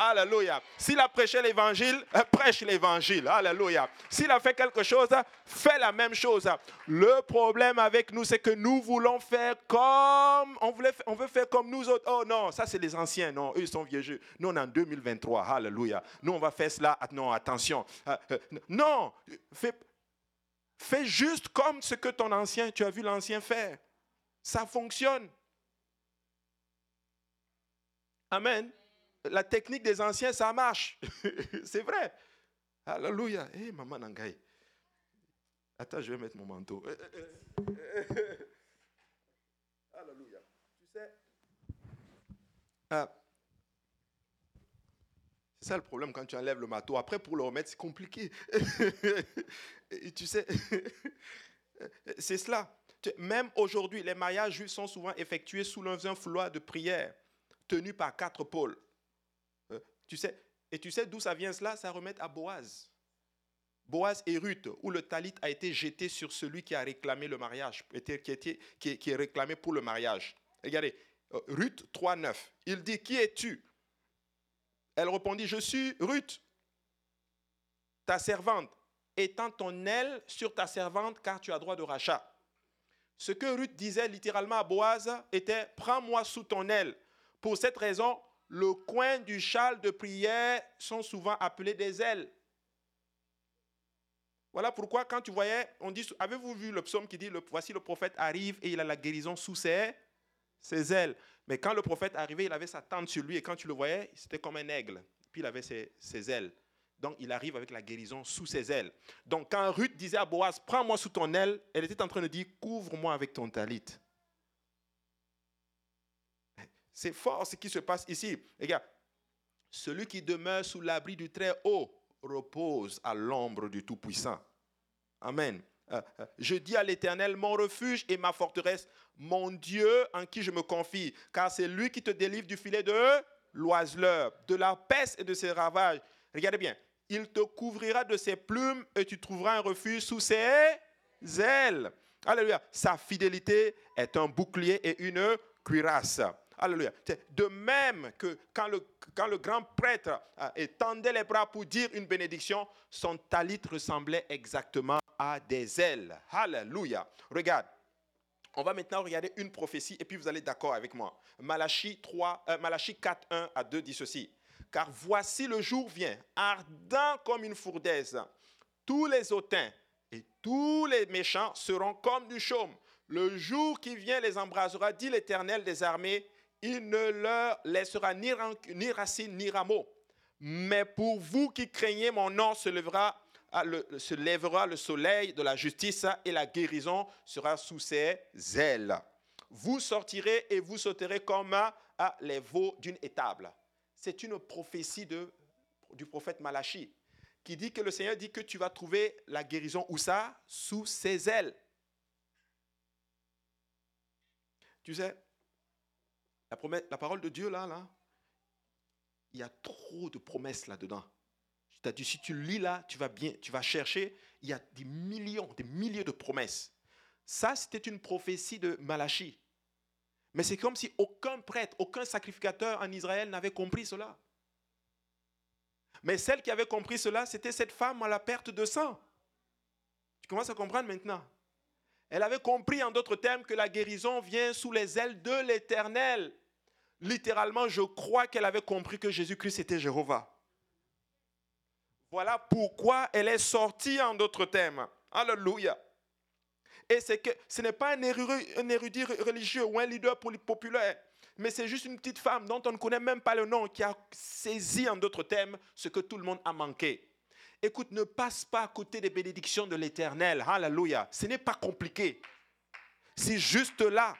Alléluia. S'il a prêché l'évangile, euh, prêche l'évangile. Alléluia. S'il a fait quelque chose, fais la même chose. Le problème avec nous, c'est que nous voulons faire comme on, veut faire comme nous autres. Oh non, ça c'est les anciens. Non, eux ils sont vieux. Nous on est en 2023. Alléluia. Nous on va faire cela. Ah, Non, attention. Euh, euh, Non, fais juste comme ce que ton ancien, tu as vu l'ancien faire. Ça fonctionne. Amen. La technique des anciens, ça marche. [LAUGHS] c'est vrai. Alléluia. Hé, maman Nangaï. Attends, je vais mettre mon manteau. Alléluia. Tu sais, ah, c'est ça le problème quand tu enlèves le manteau. Après, pour le remettre, c'est compliqué. [LAUGHS] Tu sais, [LAUGHS] c'est cela. Même aujourd'hui, les mariages juifs sont souvent effectués sous un flot de prière tenu par quatre pôles. Tu sais, et tu sais d'où ça vient cela? Ça remet à Boaz. Boaz et Ruth, où le talit a été jeté sur celui qui a réclamé le mariage, qui, qui est réclamé pour le mariage. Regardez, euh, Ruth 3.9, il dit, qui es-tu? Elle répondit, je suis Ruth, ta servante, étends ton aile sur ta servante car tu as droit de rachat. Ce que Ruth disait littéralement à Boaz était, prends-moi sous ton aile. Pour cette raison, le coin du châle de prière sont souvent appelés des ailes. Voilà pourquoi quand tu voyais, on dit, avez-vous vu le psaume qui dit, voici le prophète arrive et il a la guérison sous ses, ses ailes. Mais quand le prophète arrivait, il avait sa tente sur lui et quand tu le voyais, c'était comme un aigle. Puis il avait ses, ses ailes. Donc il arrive avec la guérison sous ses ailes. Donc quand Ruth disait à Boaz, prends-moi sous ton aile, elle était en train de dire, couvre-moi avec ton talit. C'est fort ce qui se passe ici. Regarde, celui qui demeure sous l'abri du Très-Haut repose à l'ombre du Tout-Puissant. Amen. Euh, euh, je dis à l'Éternel, mon refuge et ma forteresse, mon Dieu en qui je me confie, car c'est lui qui te délivre du filet de l'oiseleur, de la peste et de ses ravages. Regardez bien, il te couvrira de ses plumes et tu trouveras un refuge sous ses ailes. Alléluia. Sa fidélité est un bouclier et une cuirasse. Alléluia. De même que quand le, grand prêtre euh, étendait les bras pour dire une bénédiction, son talit ressemblait exactement à des ailes. Alléluia. Regarde. On va maintenant regarder une prophétie et puis vous allez d'accord avec moi. Malachie, 3, euh, Malachie 4, 1 à 2 dit ceci. Car voici le jour vient, ardent comme une fourdaise. Tous les hautains et tous les méchants seront comme du chaume. Le jour qui vient les embrasera, dit l'Éternel des armées, il ne leur laissera ni, ni racine ni rameau. Mais pour vous qui craignez mon nom, se lèvera, ah, le, soleil de la justice et la guérison sera sous ses ailes. Vous sortirez et vous sauterez comme à les veaux d'une étable. C'est une prophétie du prophète Malachi qui dit que le Seigneur dit que tu vas trouver la guérison où ça? Sous ses ailes. Tu sais, la, parole de Dieu, là, là, il y a trop de promesses là-dedans. Si tu lis là, tu vas bien, tu vas chercher, il y a des millions, des milliers de promesses. Ça, c'était une prophétie de Malachi. Mais c'est comme si aucun prêtre, aucun sacrificateur en Israël n'avait compris cela. Mais celle qui avait compris cela, c'était cette femme à la perte de sang. Tu commences à comprendre maintenant. Elle avait compris en d'autres termes que la guérison vient sous les ailes de l'Éternel. Littéralement, je crois qu'elle avait compris que Jésus-Christ était Jéhovah. Voilà pourquoi elle est sortie en d'autres termes. Alléluia. Et c'est que ce n'est pas un érudit, religieux ou un leader populaire, mais c'est juste une petite femme dont on ne connaît même pas le nom qui a saisi en d'autres termes ce que tout le monde a manqué. Écoute, ne passe pas à côté des bénédictions de l'Éternel. Alléluia. Ce n'est pas compliqué. C'est juste là.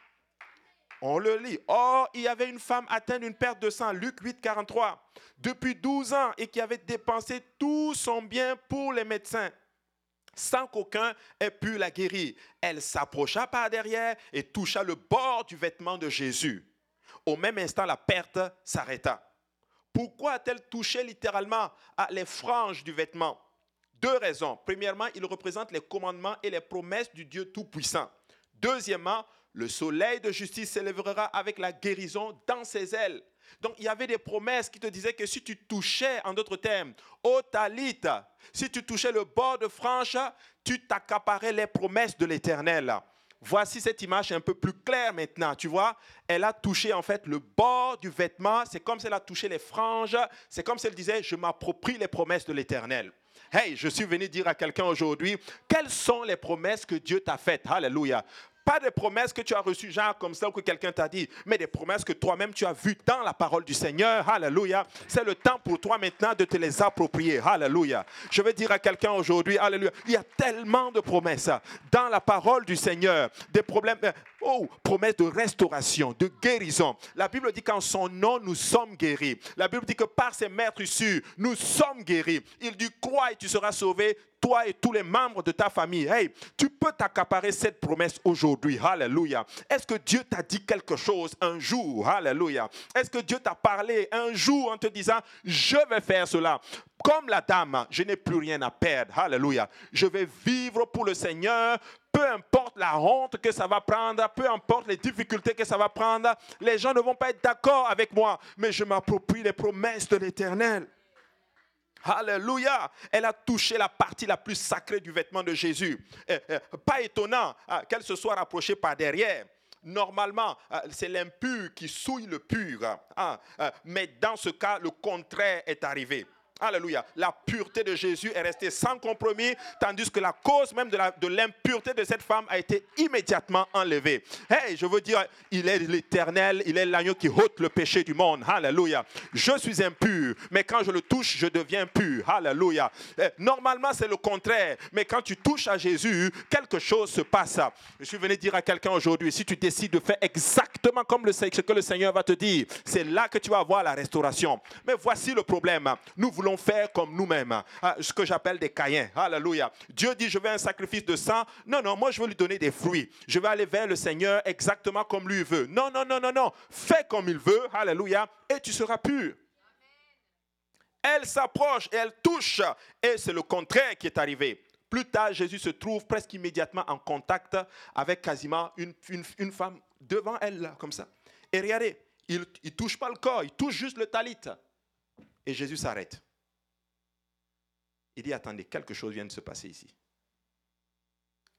On le lit. Or, il y avait une femme atteinte d'une perte de sang, Luc 8, 43, depuis 12 ans et qui avait dépensé tout son bien pour les médecins sans qu'aucun ait pu la guérir. Elle s'approcha par derrière et toucha le bord du vêtement de Jésus. Au même instant, la perte s'arrêta. Pourquoi a-t-elle touché littéralement à les franges du vêtement? Deux raisons. Premièrement, il représente les commandements et les promesses du Dieu Tout-Puissant. Deuxièmement, le soleil de justice s'élèvera avec la guérison dans ses ailes. Donc il y avait des promesses qui te disaient que si tu touchais, en d'autres termes, au talit, si tu touchais le bord de frange, tu t'accaparais les promesses de l'Éternel. Voici cette image un peu plus claire maintenant. Tu vois, elle a touché en fait le bord du vêtement. C'est comme si elle a touché les franges. C'est comme si elle disait, je m'approprie les promesses de l'Éternel. Hey, je suis venu dire à quelqu'un aujourd'hui, quelles sont les promesses que Dieu t'a faites? Alléluia Pas des promesses que tu as reçues, genre comme ça, ou que quelqu'un t'a dit, mais des promesses que toi-même tu as vues dans la parole du Seigneur. Alléluia. C'est le temps pour toi maintenant de te les approprier. Alléluia. Je vais dire à quelqu'un aujourd'hui, Alléluia, il y a tellement de promesses dans la parole du Seigneur. Des problèmes, euh, oh, promesses de restauration, de guérison. La Bible dit qu'en son nom, nous sommes guéris. La Bible dit que par ses maîtres issus, nous sommes guéris. Il dit, crois et tu seras sauvé toi et tous les membres de ta famille. Hey, tu peux t'accaparer cette promesse aujourd'hui. Alléluia. Est-ce que Dieu t'a dit quelque chose un jour? Alléluia. Est-ce que Dieu t'a parlé un jour en te disant, je vais faire cela? Comme la dame, je n'ai plus rien à perdre. Alléluia. Je vais vivre pour le Seigneur. Peu importe la honte que ça va prendre, peu importe les difficultés que ça va prendre, les gens ne vont pas être d'accord avec moi, mais je m'approprie les promesses de l'Éternel. Alléluia. Elle a touché la partie la plus sacrée du vêtement de Jésus. Eh, eh, pas étonnant hein, qu'elle se soit rapprochée par derrière. Normalement, euh, c'est l'impur qui souille le pur. Hein, euh, mais dans ce cas, le contraire est arrivé. Alléluia. La pureté de Jésus est restée sans compromis, tandis que la cause même de l'impureté de, cette femme a été immédiatement enlevée. Hey, je veux dire, il est l'éternel, il est l'agneau qui ôte le péché du monde. Alléluia. Je suis impur, mais quand je le touche, je deviens pur. Alléluia. Eh, normalement, c'est le contraire, mais quand tu touches à Jésus, quelque chose se passe. Je suis venu dire à quelqu'un aujourd'hui, si tu décides de faire exactement comme le, ce que le Seigneur va te dire, c'est là que tu vas avoir la restauration. Mais voici le problème. Nous voulons faire comme nous-mêmes, hein, ce que j'appelle des caïens. Alléluia. Dieu dit, je veux un sacrifice de sang. Non, non, moi je veux lui donner des fruits. Je vais aller vers le Seigneur exactement comme lui veut. Non, non, non, non, non. Fais comme il veut. Alléluia. Et tu seras pur. Elle s'approche et elle touche. Et c'est le contraire qui est arrivé. Plus tard, Jésus se trouve presque immédiatement en contact avec quasiment une, une, femme devant elle, là, comme ça. Et regardez, il ne touche pas le corps, il touche juste le talit. Et Jésus s'arrête. Il dit, attendez, quelque chose vient de se passer ici.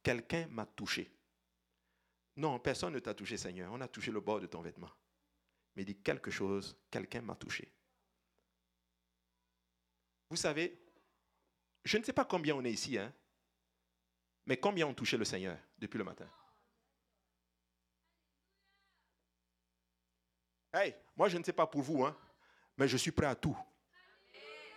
Quelqu'un m'a touché. Non, personne ne t'a touché, Seigneur. On a touché le bord de ton vêtement. Mais il dit quelque chose, quelqu'un m'a touché. Vous savez, je ne sais pas combien on est ici, hein, mais combien ont touché le Seigneur depuis le matin Hey, moi je ne sais pas pour vous, hein, mais je suis prêt à tout.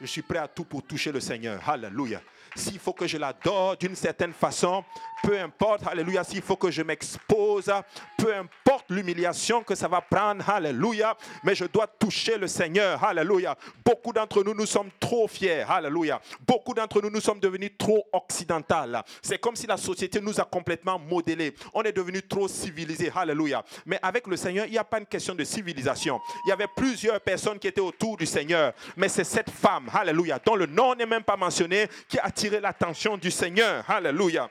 Je suis prêt à tout pour toucher le Seigneur. Alléluia. S'il faut que je l'adore d'une certaine façon, peu importe, alléluia, s'il faut que je m'expose, peu importe l'humiliation que ça va prendre, alléluia, mais je dois toucher le Seigneur, alléluia. Beaucoup d'entre nous, nous sommes trop fiers, alléluia. Beaucoup d'entre nous, nous sommes devenus trop occidentaux. C'est comme si la société nous a complètement modelés. On est devenu trop civilisés, alléluia. Mais avec le Seigneur, il n'y a pas une question de civilisation. Il y avait plusieurs personnes qui étaient autour du Seigneur, mais c'est cette femme, alléluia, dont le nom n'est même pas mentionné, qui a attiré l'attention du Seigneur, alléluia.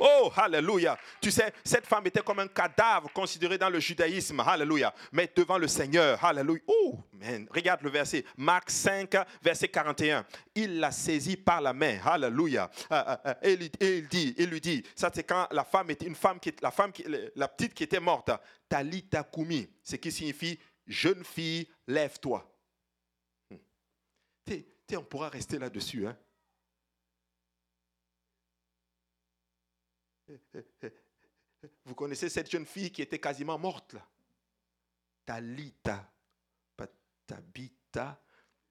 Oh, alléluia. Tu sais, cette femme était comme un cadavre considéré dans le judaïsme. Alléluia. Mais devant le Seigneur. Alléluia. Oh, man. Regarde le verset. Marc 5, verset 41. Il la saisit par la main. Alléluia. Euh, euh, euh, et, il, dit, il lui dit, ça c'est quand la femme était une femme qui, la femme la petite qui était morte. Talita kumi. Ce qui signifie, jeune fille, lève-toi. Hmm. On pourra rester là-dessus. Hein? Vous connaissez cette jeune fille qui était quasiment morte là? Talita, pas Tabita.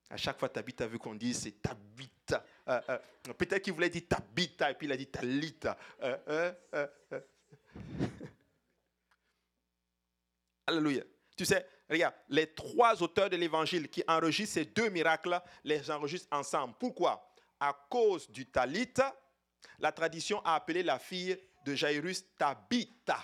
À chaque fois, Tabita vu qu'on dit c'est Tabita. Euh, euh, peut-être qu'il voulait dire Tabita et puis il a dit Talita. Euh, Alléluia. Tu sais, regarde, les trois auteurs de l'évangile qui enregistrent ces deux miracles, les enregistrent ensemble. Pourquoi? À cause du Talita, la tradition a appelé la fille de Jairus Tabita.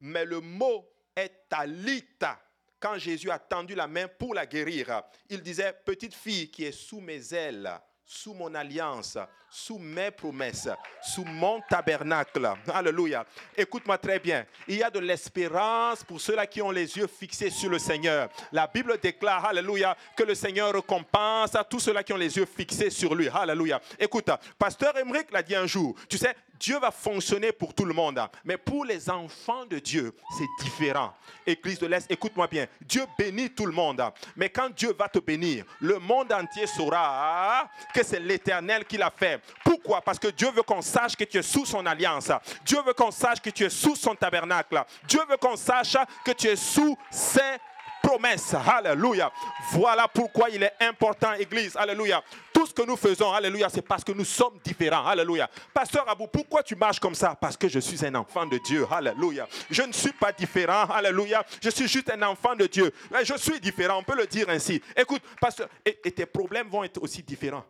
Mais le mot est Talita. Quand Jésus a tendu la main pour la guérir, il disait, petite fille qui est sous mes ailes, sous mon alliance, sous mes promesses, sous mon tabernacle. Alléluia. Écoute-moi très bien. Il y a de l'espérance pour ceux-là qui ont les yeux fixés sur le Seigneur. La Bible déclare, Alléluia, que le Seigneur récompense à tous ceux-là qui ont les yeux fixés sur lui. Alléluia. Écoute, Pasteur Emmerich l'a dit un jour. Tu sais, Dieu va fonctionner pour tout le monde. Mais pour les enfants de Dieu, c'est différent. Église de l'Est, écoute-moi bien. Dieu bénit tout le monde. Mais quand Dieu va te bénir, le monde entier saura que c'est l'Éternel qui l'a fait. Pourquoi? Parce que Dieu veut qu'on sache que tu es sous son alliance. Dieu veut qu'on sache que tu es sous son tabernacle. Dieu veut qu'on sache que tu es sous ses promesse. Alléluia. Voilà pourquoi il est important, Église. Alléluia. Tout ce que nous faisons, Alléluia, c'est parce que nous sommes différents. Alléluia. Pasteur Abou, pourquoi tu marches comme ça? Parce que je suis un enfant de Dieu. Alléluia. Je ne suis pas différent. Alléluia. Je suis juste un enfant de Dieu. Je suis différent. On peut le dire ainsi. Écoute, pasteur, et, et tes problèmes vont être aussi différents.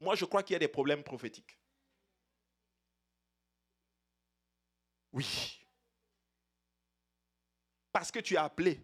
Moi, je crois qu'il y a des problèmes prophétiques. Oui parce que tu es appelé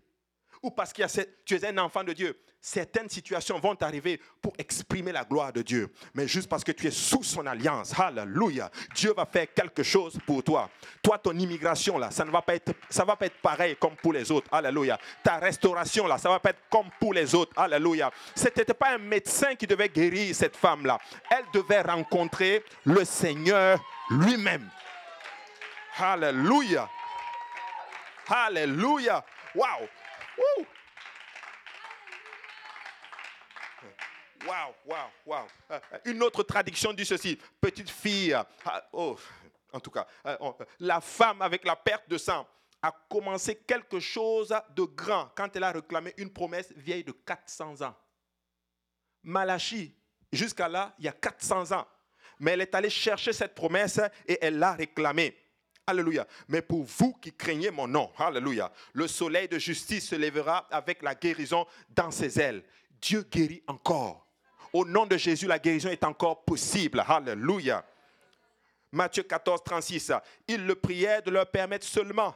ou parce que tu es un enfant de Dieu, certaines situations vont arriver pour exprimer la gloire de Dieu. Mais juste parce que tu es sous son alliance, alléluia, Dieu va faire quelque chose pour toi. Toi, ton immigration, là, ça ne va pas être, ça va pas être pareil comme pour les autres, alléluia. Ta restauration, là, ça va pas être comme pour les autres, alléluia. Ce n'était pas un médecin qui devait guérir cette femme-là. Elle devait rencontrer le Seigneur lui-même. Alléluia. Alléluia. Wow. Wow, wow, wow. Euh, une autre traduction dit ceci. Petite fille, ah, oh, en tout cas, euh, la femme avec la perte de sang a commencé quelque chose de grand quand elle a réclamé une promesse vieille de 400 ans. Malachi, jusqu'à là, il y a 400 ans. Mais elle est allée chercher cette promesse et elle l'a réclamée. Alléluia. Mais pour vous qui craignez mon nom, Alléluia, le soleil de justice se lèvera avec la guérison dans ses ailes. Dieu guérit encore. Au nom de Jésus, la guérison est encore possible. Alléluia. Matthieu 14, 36. Il le priait de leur permettre seulement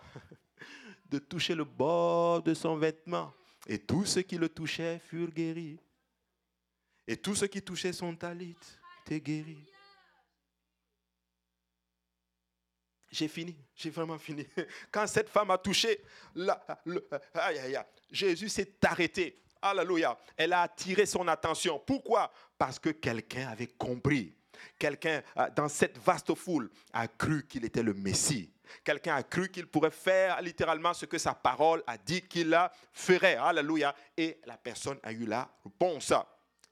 [LAUGHS] de toucher le bord de son vêtement. Et tous ceux qui le touchaient furent guéris. Et tous ceux qui touchaient son talit étaient guéris. J'ai fini, j'ai vraiment fini. [LAUGHS] Quand cette femme a touché, Jésus s'est arrêté. Alléluia. Elle a attiré son attention. Pourquoi? Parce que quelqu'un avait compris. Quelqu'un euh, dans cette vaste foule a cru qu'il était le Messie. Quelqu'un a cru qu'il pourrait faire littéralement ce que sa parole a dit qu'il ferait. Alléluia. Et la personne a eu la réponse.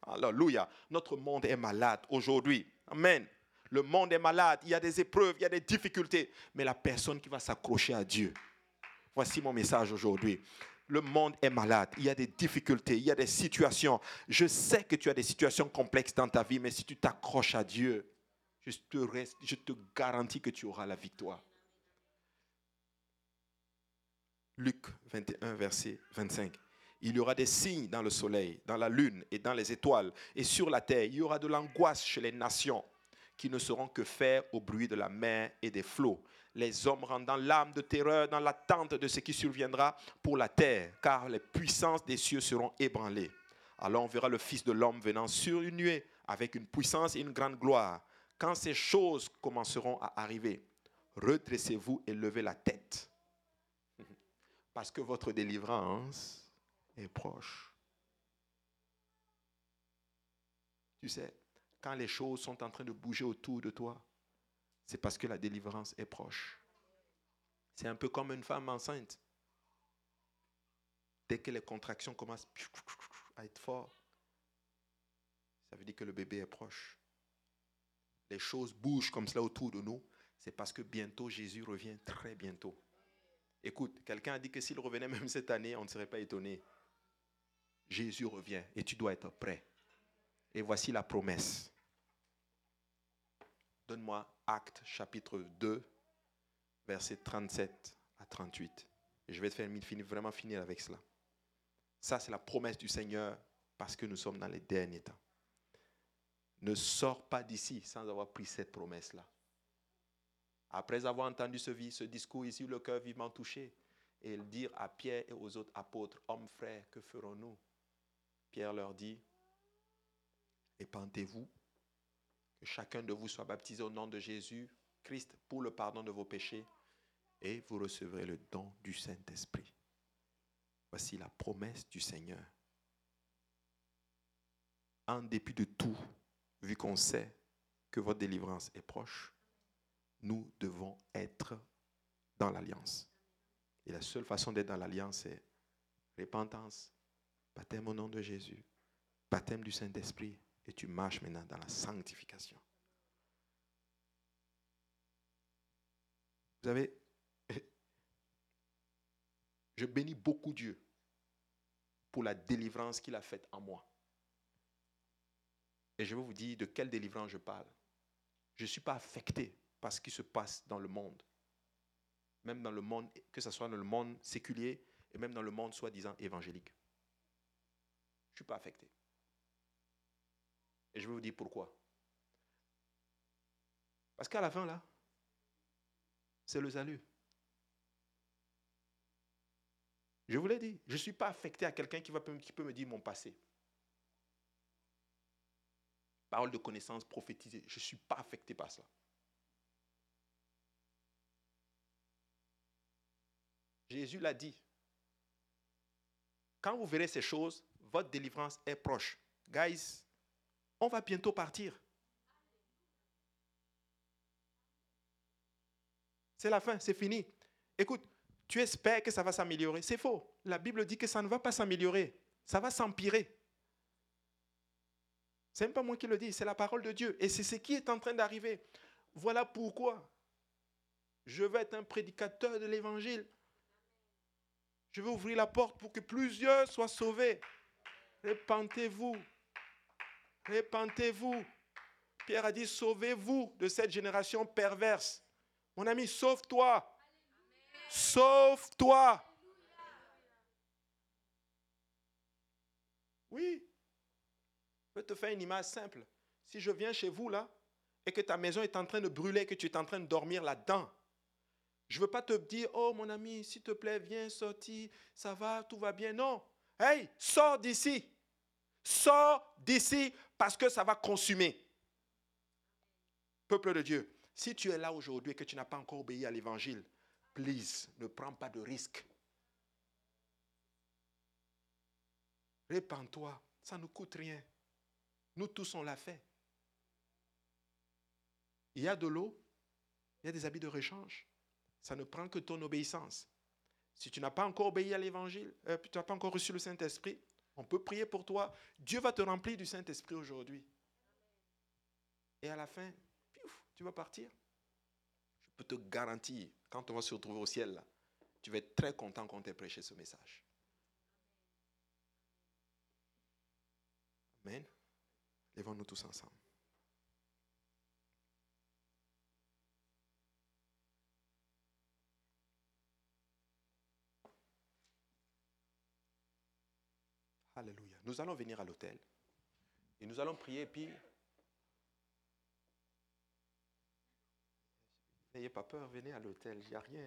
Alléluia. Notre monde est malade aujourd'hui. Amen. Le monde est malade, il y a des épreuves, il y a des difficultés. Mais la personne qui va s'accrocher à Dieu, voici mon message aujourd'hui. Le monde est malade, il y a des difficultés, il y a des situations. Je sais que tu as des situations complexes dans ta vie, mais si tu t'accroches à Dieu, je te, garantis que tu auras la victoire. Luc 21, verset 25. Il y aura des signes dans le soleil, dans la lune et dans les étoiles. Et sur la terre, il y aura de l'angoisse chez les nations qui ne seront que faire au bruit de la mer et des flots. Les hommes rendant l'âme de terreur dans l'attente de ce qui surviendra pour la terre, car les puissances des cieux seront ébranlées. Alors on verra le Fils de l'homme venant sur une nuée avec une puissance et une grande gloire. Quand ces choses commenceront à arriver, redressez-vous et levez la tête, [LAUGHS] parce que votre délivrance est proche. Tu sais, quand les choses sont en train de bouger autour de toi, c'est parce que la délivrance est proche. C'est un peu comme une femme enceinte. Dès que les contractions commencent à être fortes, ça veut dire que le bébé est proche. Les choses bougent comme cela autour de nous, c'est parce que bientôt Jésus revient très bientôt. Écoute, quelqu'un a dit que s'il revenait même cette année, on ne serait pas étonné. Jésus revient et tu dois être prêt. Et voici la promesse. Donne-moi Acte chapitre 2, versets 37 à 38. Et je vais vraiment finir avec cela. Ça, c'est la promesse du Seigneur parce que nous sommes dans les derniers temps. Ne sors pas d'ici sans avoir pris cette promesse-là. Après avoir entendu ce, discours ici, le cœur vivement touché, et dire à Pierre et aux autres apôtres, hommes frères, que ferons-nous? Pierre leur dit, chacun de vous soit baptisé au nom de Jésus, Christ, pour le pardon de vos péchés, et vous recevrez le don du Saint-Esprit. Voici la promesse du Seigneur. En dépit de tout, vu qu'on sait que votre délivrance est proche, nous devons être dans l'alliance. Et la seule façon d'être dans l'alliance, c'est repentance, baptême au nom de Jésus, baptême du Saint-Esprit, et tu marches maintenant dans la sanctification. Vous savez, [LAUGHS] je bénis beaucoup Dieu pour la délivrance qu'il a faite en moi. Et je vais vous dire de quelle délivrance je parle. Je ne suis pas affecté par ce qui se passe dans le monde. Même dans le monde, que ce soit dans le monde séculier et même dans le monde soi-disant évangélique. Je ne suis pas affecté. Et je vais vous dire pourquoi. Parce qu'à la fin, là, c'est le salut. Je vous l'ai dit, je ne suis pas affecté à quelqu'un qui, qui peut me dire mon passé. Parole de connaissance prophétisée, je ne suis pas affecté par ça. Jésus l'a dit. Quand vous verrez ces choses, votre délivrance est proche. Guys, on va bientôt partir. C'est la fin, c'est fini. Écoute, tu espères que ça va s'améliorer. C'est faux. La Bible dit que ça ne va pas s'améliorer. Ça va s'empirer. Ce n'est pas moi qui le dis, c'est la parole de Dieu. Et c'est ce qui est en train d'arriver. Voilà pourquoi je veux être un prédicateur de l'évangile. Je veux ouvrir la porte pour que plusieurs soient sauvés. Répentez-vous. Répentez-vous. Pierre a dit, sauvez-vous de cette génération perverse. Mon ami, sauve-toi. Sauve-toi. Oui. Je vais te faire une image simple. Si je viens chez vous là et que ta maison est en train de brûler, que tu es en train de dormir là-dedans, je ne veux pas te dire, oh mon ami, s'il te plaît, viens sortir, ça va, tout va bien. Non. Hey, sors d'ici. Sors d'ici parce que ça va consumer. Peuple de Dieu, si tu es là aujourd'hui et que tu n'as pas encore obéi à l'évangile, please, ne prends pas de risques. Répands-toi, ça ne coûte rien. Nous tous, on l'a fait. Il y a de l'eau, il y a des habits de rechange. Ça ne prend que ton obéissance. Si tu n'as pas encore obéi à l'évangile, euh, tu n'as pas encore reçu le Saint-Esprit, on peut prier pour toi. Dieu va te remplir du Saint-Esprit aujourd'hui. Et à la fin, tu vas partir. Je peux te garantir quand on va se retrouver au ciel, tu vas être très content qu'on t'ait prêché ce message. Amen. Lèvons-nous tous ensemble. Alléluia. Nous allons venir à l'hôtel et nous allons prier, puis N'ayez pas peur, venez à l'hôtel, il n'y a rien.